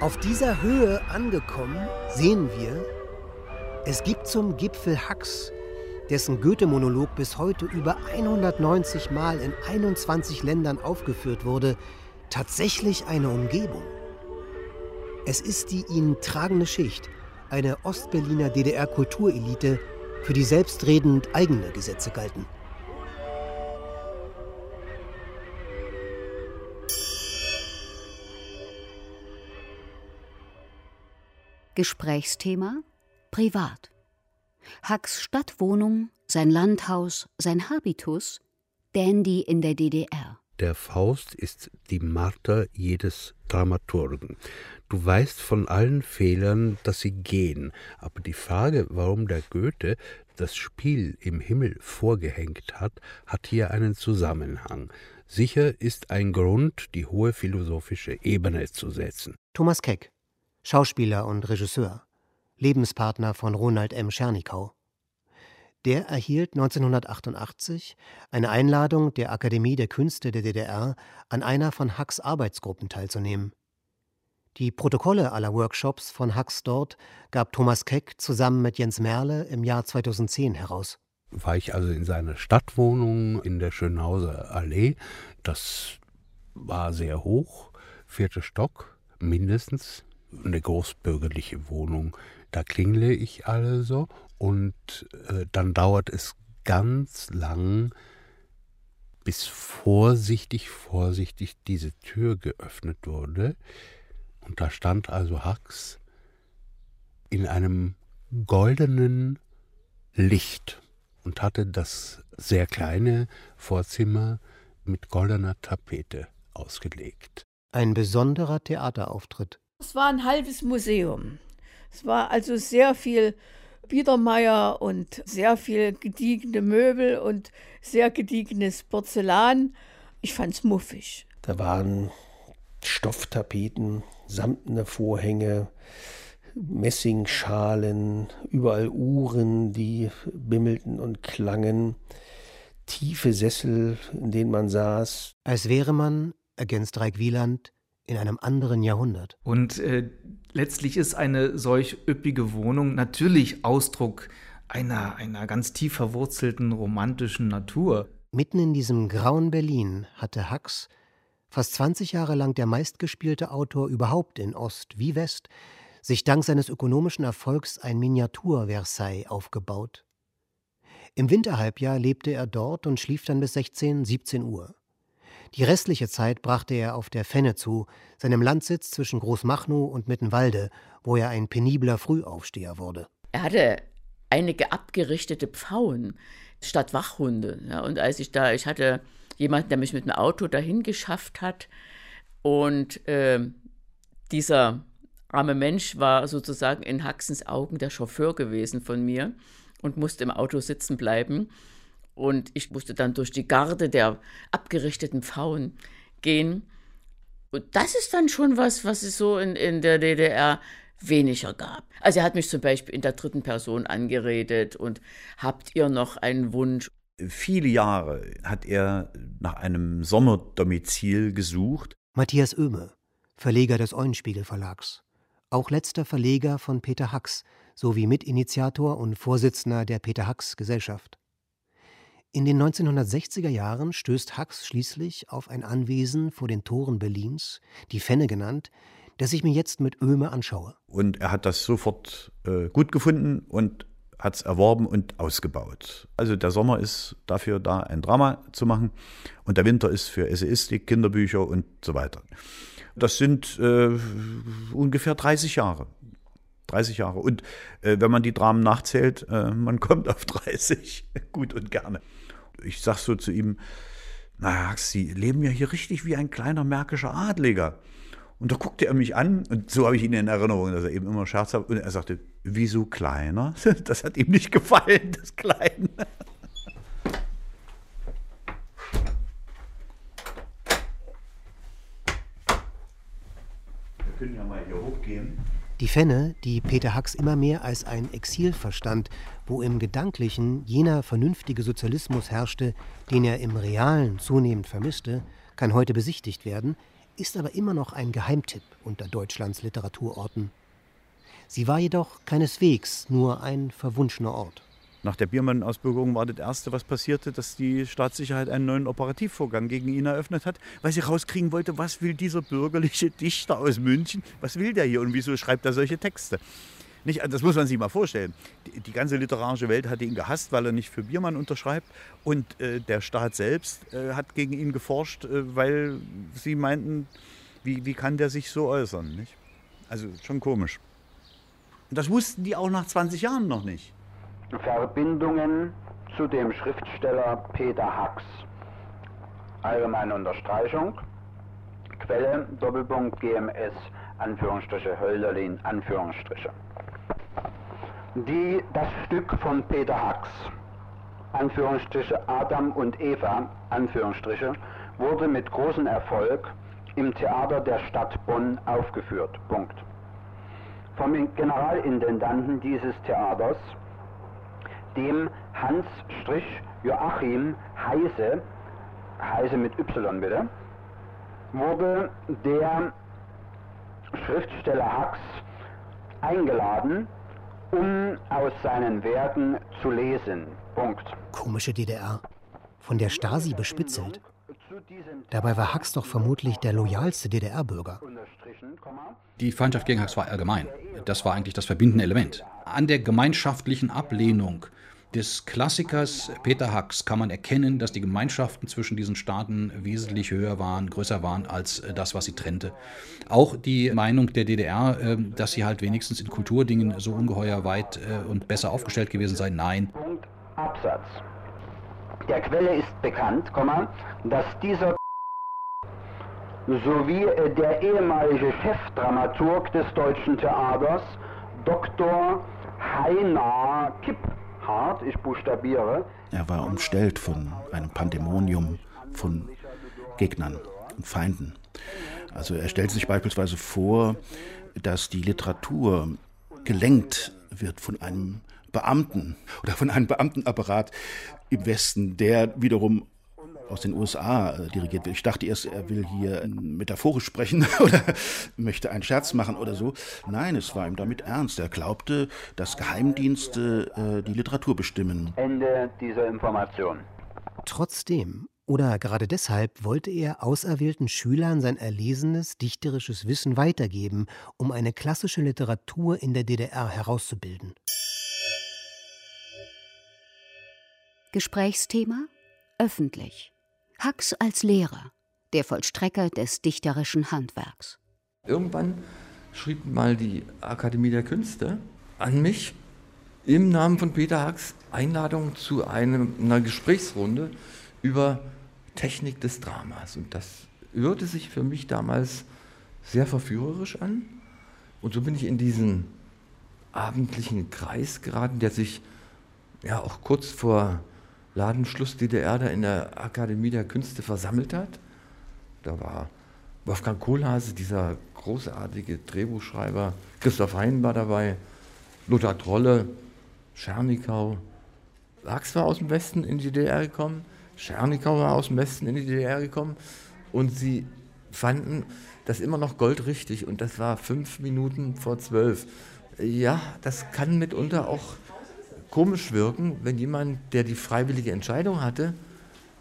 [SPEAKER 5] Auf dieser Höhe angekommen, sehen wir, es gibt zum Gipfel Hacks, dessen Goethe-Monolog bis heute über 190 Mal in 21 Ländern aufgeführt wurde, tatsächlich eine Umgebung. Es ist die ihn tragende Schicht, eine Ostberliner DDR-Kulturelite, für die selbstredend eigene Gesetze galten.
[SPEAKER 2] Gesprächsthema Privat. Hacks Stadtwohnung, sein Landhaus, sein Habitus, Dandy in der DDR.
[SPEAKER 21] Der Faust ist die Marter jedes Dramaturgen. Du weißt von allen Fehlern, dass sie gehen, aber die Frage, warum der Goethe das Spiel im Himmel vorgehängt hat, hat hier einen Zusammenhang. Sicher ist ein Grund, die hohe philosophische Ebene zu setzen.
[SPEAKER 5] Thomas Keck, Schauspieler und Regisseur, Lebenspartner von Ronald M. Schernikau. Der erhielt 1988 eine Einladung der Akademie der Künste der DDR, an einer von Hacks Arbeitsgruppen teilzunehmen. Die Protokolle aller Workshops von Hacks dort gab Thomas Keck zusammen mit Jens Merle im Jahr 2010 heraus.
[SPEAKER 21] War ich also in seiner Stadtwohnung in der Schönhauser Allee. Das war sehr hoch, vierter Stock mindestens, eine großbürgerliche Wohnung. Da klingle ich also und äh, dann dauert es ganz lang, bis vorsichtig, vorsichtig diese Tür geöffnet wurde. Und da stand also Hux in einem goldenen Licht und hatte das sehr kleine Vorzimmer mit goldener Tapete ausgelegt.
[SPEAKER 5] Ein besonderer Theaterauftritt.
[SPEAKER 19] Es war ein halbes Museum. Es war also sehr viel Biedermeier und sehr viel gediegene Möbel und sehr gediegenes Porzellan. Ich fand's muffig.
[SPEAKER 13] Da waren Stofftapeten, samtene Vorhänge, Messingschalen, überall Uhren, die bimmelten und klangen, tiefe Sessel, in denen man saß.
[SPEAKER 5] Als wäre man, ergänzt Reik Wieland, in einem anderen Jahrhundert.
[SPEAKER 11] Und äh, letztlich ist eine solch üppige Wohnung natürlich Ausdruck einer, einer ganz tief verwurzelten romantischen Natur.
[SPEAKER 5] Mitten in diesem grauen Berlin hatte Hux, fast 20 Jahre lang der meistgespielte Autor überhaupt in Ost wie West, sich dank seines ökonomischen Erfolgs ein Miniatur-Versailles aufgebaut. Im Winterhalbjahr lebte er dort und schlief dann bis 16, 17 Uhr. Die restliche Zeit brachte er auf der Fenne zu, seinem Landsitz zwischen Großmachnow und Mittenwalde, wo er ein penibler Frühaufsteher wurde.
[SPEAKER 6] Er hatte einige abgerichtete Pfauen statt Wachhunde. Ja, und als ich da, ich hatte jemanden, der mich mit dem Auto dahin geschafft hat und äh, dieser arme Mensch war sozusagen in Haxens Augen der Chauffeur gewesen von mir und musste im Auto sitzen bleiben. Und ich musste dann durch die Garde der abgerichteten Pfauen gehen. Und das ist dann schon was, was es so in, in der DDR weniger gab. Also er hat mich zum Beispiel in der dritten Person angeredet und habt ihr noch einen Wunsch?
[SPEAKER 22] Viele Jahre hat er nach einem Sommerdomizil gesucht.
[SPEAKER 5] Matthias Oehme, Verleger des Eulenspiegel Verlags. Auch letzter Verleger von Peter Hacks sowie Mitinitiator und Vorsitzender der Peter Hacks Gesellschaft. In den 1960er Jahren stößt Hacks schließlich auf ein Anwesen vor den Toren Berlins, die Fenne genannt, das ich mir jetzt mit Öhme anschaue.
[SPEAKER 22] Und er hat das sofort äh, gut gefunden und hat es erworben und ausgebaut. Also der Sommer ist dafür da, ein Drama zu machen und der Winter ist für Essayistik, Kinderbücher und so weiter. Das sind äh, ungefähr 30 Jahre. 30 Jahre. Und äh, wenn man die Dramen nachzählt, äh, man kommt auf 30. Gut und gerne. Ich sag so zu ihm, na, Sie leben ja hier richtig wie ein kleiner märkischer Adliger. Und da guckte er mich an und so habe ich ihn in Erinnerung, dass er eben immer scherzhaft und er sagte, wieso kleiner? Das hat ihm nicht gefallen, das Kleine.
[SPEAKER 5] Wir können ja mal hier hochgehen. Die Fenne, die Peter Hacks immer mehr als ein Exil verstand, wo im Gedanklichen jener vernünftige Sozialismus herrschte, den er im Realen zunehmend vermisste, kann heute besichtigt werden, ist aber immer noch ein Geheimtipp unter Deutschlands Literaturorten. Sie war jedoch keineswegs nur ein verwunschener Ort.
[SPEAKER 22] Nach der Biermann-Ausbürgerung war das Erste, was passierte, dass die Staatssicherheit einen neuen Operativvorgang gegen ihn eröffnet hat, weil sie rauskriegen wollte, was will dieser bürgerliche Dichter aus München, was will der hier und wieso schreibt er solche Texte. Nicht, das muss man sich mal vorstellen. Die, die, ganze literarische Welt hat ihn gehasst, weil er nicht für Biermann unterschreibt. Und äh, der Staat selbst äh, hat gegen ihn geforscht, äh, weil sie meinten, wie, wie kann der sich so äußern? Nicht? Also schon komisch. Und das wussten die auch nach 20 Jahren noch nicht.
[SPEAKER 23] Verbindungen zu dem Schriftsteller Peter Hacks. Allgemeine Unterstreichung. Quelle Doppelpunkt GMS Anführungsstriche Hölderlin Anführungsstriche. Die, das Stück von Peter Hacks Anführungsstriche Adam und Eva Anführungsstriche wurde mit großem Erfolg im Theater der Stadt Bonn aufgeführt. Punkt. Vom Generalintendanten dieses Theaters dem Hans Strich Joachim Heise, Heise mit Y bitte, wurde der Schriftsteller Hacks eingeladen, um aus seinen Werken zu lesen. Punkt.
[SPEAKER 5] Komische DDR. Von der Stasi bespitzelt. Dabei war Hacks doch vermutlich der loyalste DDR-Bürger.
[SPEAKER 8] Die Feindschaft gegen Hacks war allgemein. Das war eigentlich das verbindende Element. An der gemeinschaftlichen Ablehnung des Klassikers Peter Hacks kann man erkennen, dass die Gemeinschaften zwischen diesen Staaten wesentlich höher waren, größer waren als äh, das, was sie trennte. Auch die Meinung der DDR, ähm, dass sie halt wenigstens in Kulturdingen so ungeheuer weit äh, und besser aufgestellt gewesen sei, nein.
[SPEAKER 23] Absatz. Der Quelle ist bekannt, dass dieser sowie äh, der ehemalige Chefdramaturg des Deutschen Theaters, Dr. Heinar Kipp, hart, ich buchstabiere.
[SPEAKER 17] Er war umstellt von einem Pandemonium von Gegnern und Feinden. Also er stellt sich beispielsweise vor, dass die Literatur gelenkt wird von einem Beamten oder von einem Beamtenapparat im Westen, der wiederum aus den USA äh, dirigiert wird. Ich dachte erst, er will hier metaphorisch sprechen oder möchte einen Scherz machen oder so. Nein, es war ihm damit ernst. Er glaubte, dass Geheimdienste äh, die Literatur bestimmen.
[SPEAKER 23] Ende dieser Information.
[SPEAKER 5] Trotzdem oder gerade deshalb wollte er auserwählten Schülern sein erlesenes dichterisches Wissen weitergeben, um eine klassische Literatur in der DDR herauszubilden.
[SPEAKER 2] Gesprächsthema öffentlich. Hacks als Lehrer, der Vollstrecker des dichterischen Handwerks.
[SPEAKER 12] Irgendwann schrieb mal die Akademie der Künste an mich im Namen von Peter Hacks Einladung zu einem, einer Gesprächsrunde über Technik des Dramas. Und das hörte sich für mich damals sehr verführerisch an. Und so bin ich in diesen abendlichen Kreis geraten, der sich ja auch kurz vor Ladenschluss DDR da in der Akademie der Künste versammelt hat. Da war Wolfgang Kohlhase, dieser großartige Drehbuchschreiber, Christoph Hein war dabei, Lothar Trolle, Schernikau. Lachs war aus dem Westen in die DDR gekommen, Schernikau war aus dem Westen in die DDR gekommen und sie fanden das immer noch goldrichtig und das war fünf Minuten vor zwölf. Ja, das kann mitunter auch komisch wirken, wenn jemand, der die freiwillige Entscheidung hatte,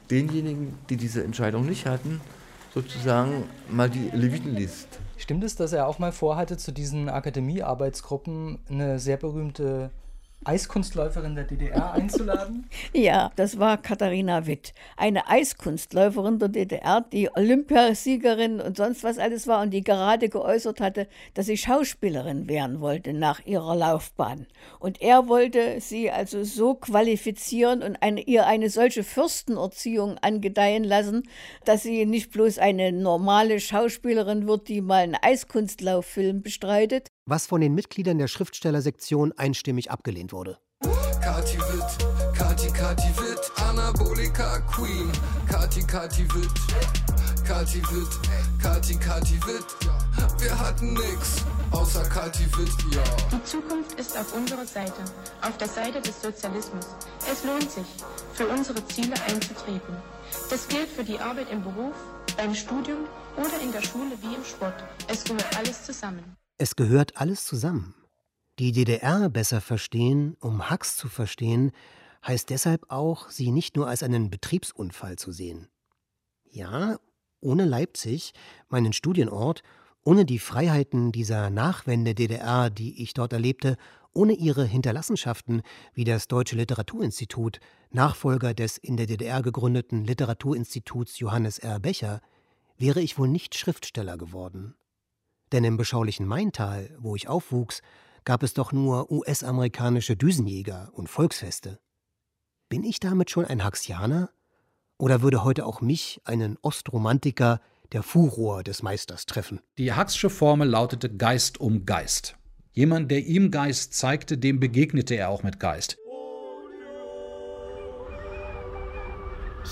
[SPEAKER 12] denjenigen, die diese Entscheidung nicht hatten, sozusagen mal die Leviten liest.
[SPEAKER 18] Stimmt es, dass er auch mal vorhatte, zu diesen Akademiearbeitsgruppen eine sehr berühmte
[SPEAKER 11] Eiskunstläuferin der DDR einzuladen?
[SPEAKER 19] Ja, das war Katharina Witt, eine Eiskunstläuferin der DDR, die Olympiasiegerin und sonst was alles war und die gerade geäußert hatte, dass sie Schauspielerin werden wollte nach ihrer Laufbahn. Und er wollte sie also so qualifizieren und eine, ihr eine solche Fürstenerziehung angedeihen lassen, dass sie nicht bloß eine normale Schauspielerin wird, die mal einen Eiskunstlauffilm bestreitet,
[SPEAKER 5] was von den Mitgliedern der Schriftstellersektion einstimmig abgelehnt wurde.
[SPEAKER 24] Kati Witt, Kati Kati Witt, Anabolika Queen, Kati Kati Witt, Kati Witt, Kati Kati Witt, wir hatten nix, außer Kati Witt, ja.
[SPEAKER 25] Die Zukunft ist auf unserer Seite, auf der Seite des Sozialismus. Es lohnt sich, für unsere Ziele einzutreten. Das gilt für die Arbeit im Beruf, beim Studium oder in der Schule wie im Sport. Es gehört alles zusammen.
[SPEAKER 5] Es gehört alles zusammen. Die DDR besser verstehen, um Hacks zu verstehen, heißt deshalb auch, sie nicht nur als einen Betriebsunfall zu sehen. Ja, ohne Leipzig, meinen Studienort, ohne die Freiheiten dieser Nachwende-DDR, die ich dort erlebte, ohne ihre Hinterlassenschaften wie das Deutsche Literaturinstitut, Nachfolger des in der DDR gegründeten Literaturinstituts Johannes R. Becher, wäre ich wohl nicht Schriftsteller geworden. Denn im beschaulichen Maintal, wo ich aufwuchs, gab es doch nur US-amerikanische Düsenjäger und Volksfeste. Bin ich damit schon ein Haxianer? Oder würde heute auch mich, einen Ostromantiker, der Furor des Meisters treffen?
[SPEAKER 8] Die Haxsche Formel lautete Geist um Geist. Jemand, der ihm Geist zeigte, dem begegnete er auch mit Geist.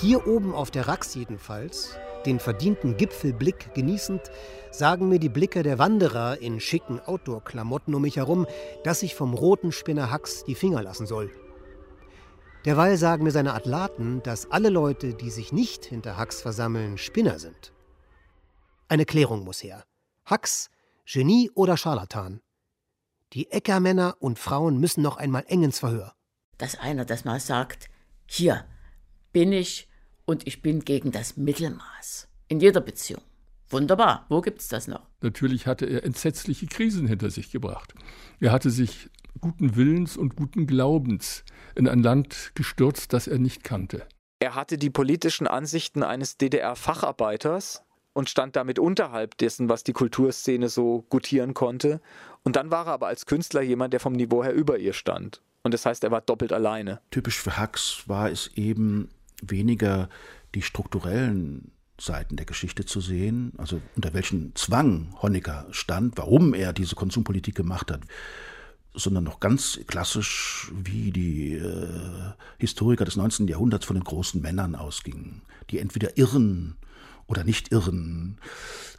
[SPEAKER 5] Hier oben auf der Rax jedenfalls den verdienten Gipfelblick genießend, sagen mir die Blicke der Wanderer in schicken Outdoor-Klamotten um mich herum, dass ich vom roten Spinner Hax die Finger lassen soll. Derweil sagen mir seine Athlaten, dass alle Leute, die sich nicht hinter Hax versammeln, Spinner sind. Eine Klärung muss her. Hax, Genie oder Scharlatan? Die Äckermänner und Frauen müssen noch einmal eng ins Verhör.
[SPEAKER 6] Dass einer das mal sagt, hier bin ich und ich bin gegen das Mittelmaß. In jeder Beziehung. Wunderbar. Wo gibt es das noch?
[SPEAKER 9] Natürlich hatte er entsetzliche Krisen hinter sich gebracht. Er hatte sich guten Willens und guten Glaubens in ein Land gestürzt, das er nicht kannte.
[SPEAKER 7] Er hatte die politischen Ansichten eines DDR-Facharbeiters und stand damit unterhalb dessen, was die Kulturszene so gutieren konnte. Und dann war er aber als Künstler jemand, der vom Niveau her über ihr stand. Und das heißt, er war doppelt alleine.
[SPEAKER 17] Typisch für Hux war es eben, weniger die strukturellen Seiten der Geschichte zu sehen, also unter welchem Zwang Honecker stand, warum er diese Konsumpolitik gemacht hat, sondern noch ganz klassisch, wie die äh, Historiker des 19. Jahrhunderts von den großen Männern ausgingen, die entweder irren oder nicht irren,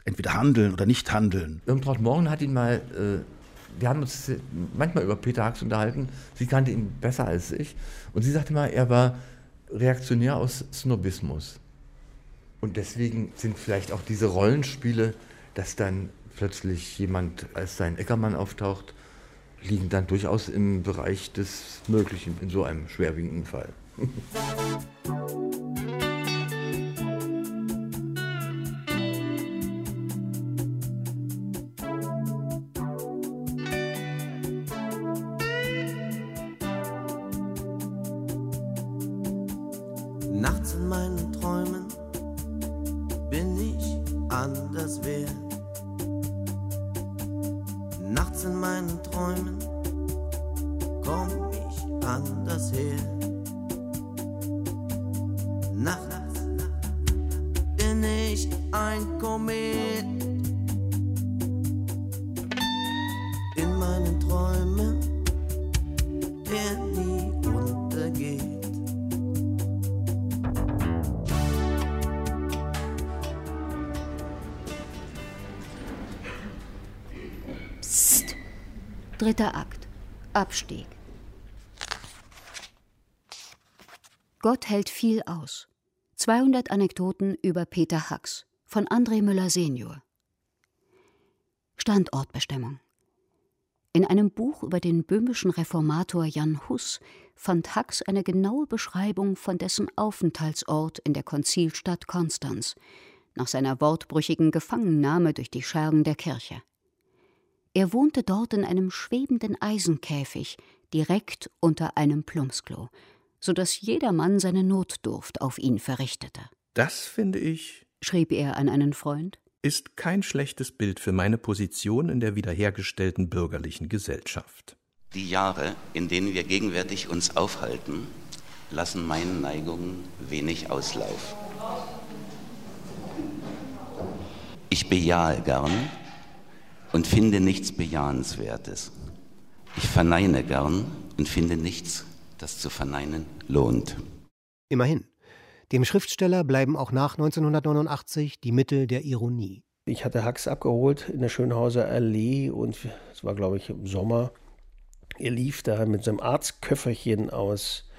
[SPEAKER 17] entweder handeln oder nicht handeln.
[SPEAKER 12] Irmtraut Morgen hat ihn mal, äh, wir haben uns manchmal über Peter Hacks unterhalten, sie kannte ihn besser als ich, und sie sagte mal, er war reaktionär aus Snobismus. Und deswegen sind vielleicht auch diese Rollenspiele, dass dann plötzlich jemand als sein Eckermann auftaucht, liegen dann durchaus im Bereich des Möglichen in so einem schwerwiegenden Fall.
[SPEAKER 2] Abstieg. Gott hält viel aus. 200 Anekdoten über Peter Hacks von André Müller senior. Standortbestimmung. In einem Buch über den böhmischen Reformator Jan Hus fand Hacks eine genaue Beschreibung von dessen Aufenthaltsort in der Konzilstadt Konstanz nach seiner wortbrüchigen Gefangennahme durch die Schergen der Kirche. Er wohnte dort in einem schwebenden Eisenkäfig, direkt unter einem Plumpsklo, so dass jedermann seine Notdurft auf ihn verrichtete.
[SPEAKER 3] Das finde ich,
[SPEAKER 2] schrieb er an einen Freund,
[SPEAKER 3] ist kein schlechtes Bild für meine Position in der wiederhergestellten bürgerlichen Gesellschaft.
[SPEAKER 10] Die Jahre, in denen wir gegenwärtig uns aufhalten, lassen meinen Neigungen wenig Auslauf. Ich bejahe gern und finde nichts Bejahenswertes. Ich verneine gern und finde nichts, das zu verneinen lohnt.
[SPEAKER 5] Immerhin. Dem Schriftsteller bleiben auch nach 1989 die Mittel der Ironie.
[SPEAKER 13] Ich hatte Hacks abgeholt in der Schönhauser Allee und es war, glaube ich, im Sommer. Er lief da mit seinem Arztköfferchen aus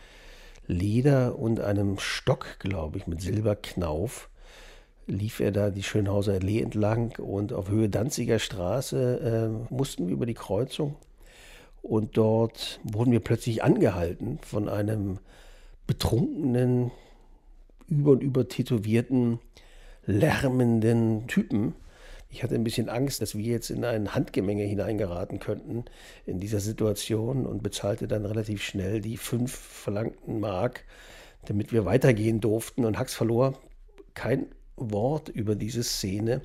[SPEAKER 13] Leder und einem Stock, glaube ich, mit Silberknauf, lief er da die Schönhauser Allee entlang und auf Höhe Danziger Straße äh, mussten wir über die Kreuzung und dort wurden wir plötzlich angehalten von einem betrunkenen, über und über tätowierten, lärmenden Typen. Ich hatte ein bisschen Angst, dass wir jetzt in ein Handgemenge hineingeraten könnten in dieser Situation und bezahlte dann relativ schnell die fünf verlangten Mark, damit wir weitergehen durften. Und Hax verlor kein Wort über diese Szene,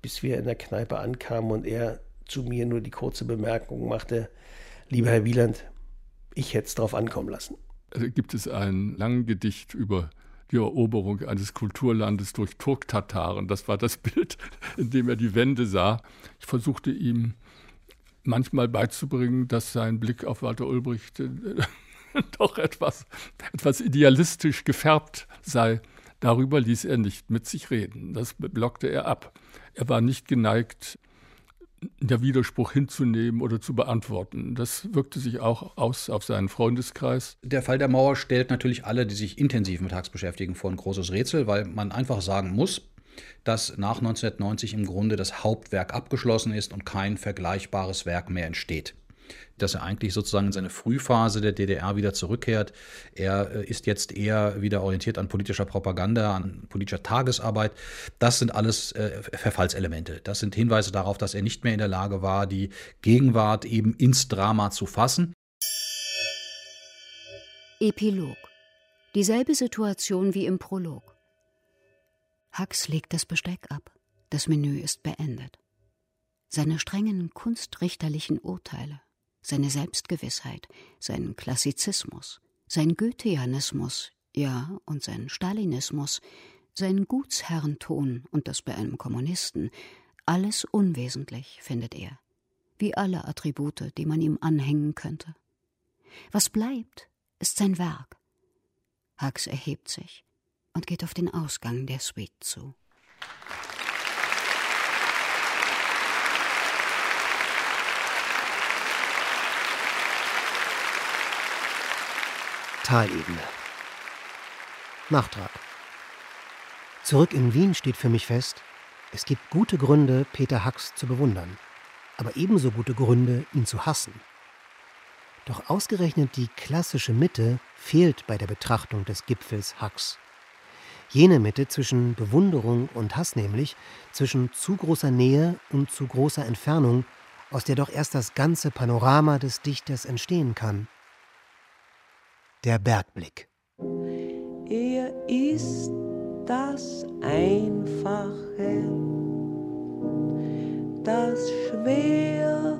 [SPEAKER 13] bis wir in der Kneipe ankamen und er zu mir nur die kurze Bemerkung machte, lieber Herr Wieland, ich hätte es drauf ankommen lassen.
[SPEAKER 9] Also gibt es ein langes Gedicht über die Eroberung eines Kulturlandes durch Turktataren. Das war das Bild, in dem er die Wände sah. Ich versuchte ihm manchmal beizubringen, dass sein Blick auf Walter Ulbricht äh, doch etwas, etwas idealistisch gefärbt sei. Darüber ließ er nicht mit sich reden. Das blockte er ab. Er war nicht geneigt, der Widerspruch hinzunehmen oder zu beantworten. Das wirkte sich auch aus auf seinen Freundeskreis.
[SPEAKER 8] Der Fall der Mauer stellt natürlich alle, die sich intensiv mit Hacks beschäftigen, vor ein großes Rätsel, weil man einfach sagen muss, dass nach 1990 im Grunde das Hauptwerk abgeschlossen ist und kein vergleichbares Werk mehr entsteht dass er eigentlich sozusagen in seine Frühphase der DDR wieder zurückkehrt. Er äh, ist jetzt eher wieder orientiert an politischer Propaganda, an politischer Tagesarbeit. Das sind alles äh, Verfallselemente. Das sind Hinweise darauf, dass er nicht mehr in der Lage war, die Gegenwart eben ins Drama zu fassen.
[SPEAKER 2] Epilog. Dieselbe Situation wie im Prolog. Hux legt das Besteck ab. Das Menü ist beendet. Seine strengen kunstrichterlichen Urteile seine Selbstgewissheit, sein Klassizismus, sein Goetheanismus, ja, und sein Stalinismus, sein Gutsherrenton und das bei einem Kommunisten, alles unwesentlich, findet er, wie alle Attribute, die man ihm anhängen könnte. Was bleibt, ist sein Werk. Hux erhebt sich und geht auf den Ausgang der Suite zu.
[SPEAKER 5] Talebene. Nachtrag. Zurück in Wien steht für mich fest, es gibt gute Gründe, Peter Hacks zu bewundern, aber ebenso gute Gründe, ihn zu hassen. Doch ausgerechnet die klassische Mitte fehlt bei der Betrachtung des Gipfels Hacks. Jene Mitte zwischen Bewunderung und Hass nämlich, zwischen zu großer Nähe und zu großer Entfernung, aus der doch erst das ganze Panorama des Dichters entstehen kann. Der Bergblick.
[SPEAKER 26] Er ist das Einfache, das schwer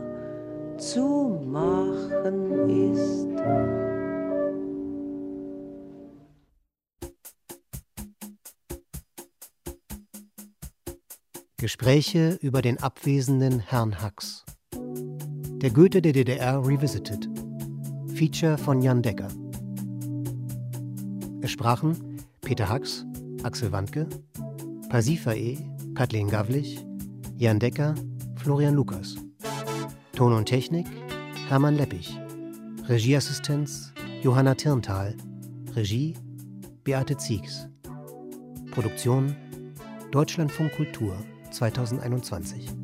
[SPEAKER 26] zu machen ist.
[SPEAKER 5] Gespräche über den abwesenden Herrn Hacks. Der Goethe der DDR Revisited. Feature von Jan Decker. Es sprachen Peter Hacks, Axel Wandke, Pasifae, Kathleen Gavlich, Jan Decker, Florian Lukas. Ton und Technik Hermann Leppich. Regieassistenz Johanna Tirntal. Regie Beate Ziegs. Produktion Deutschlandfunk Kultur 2021.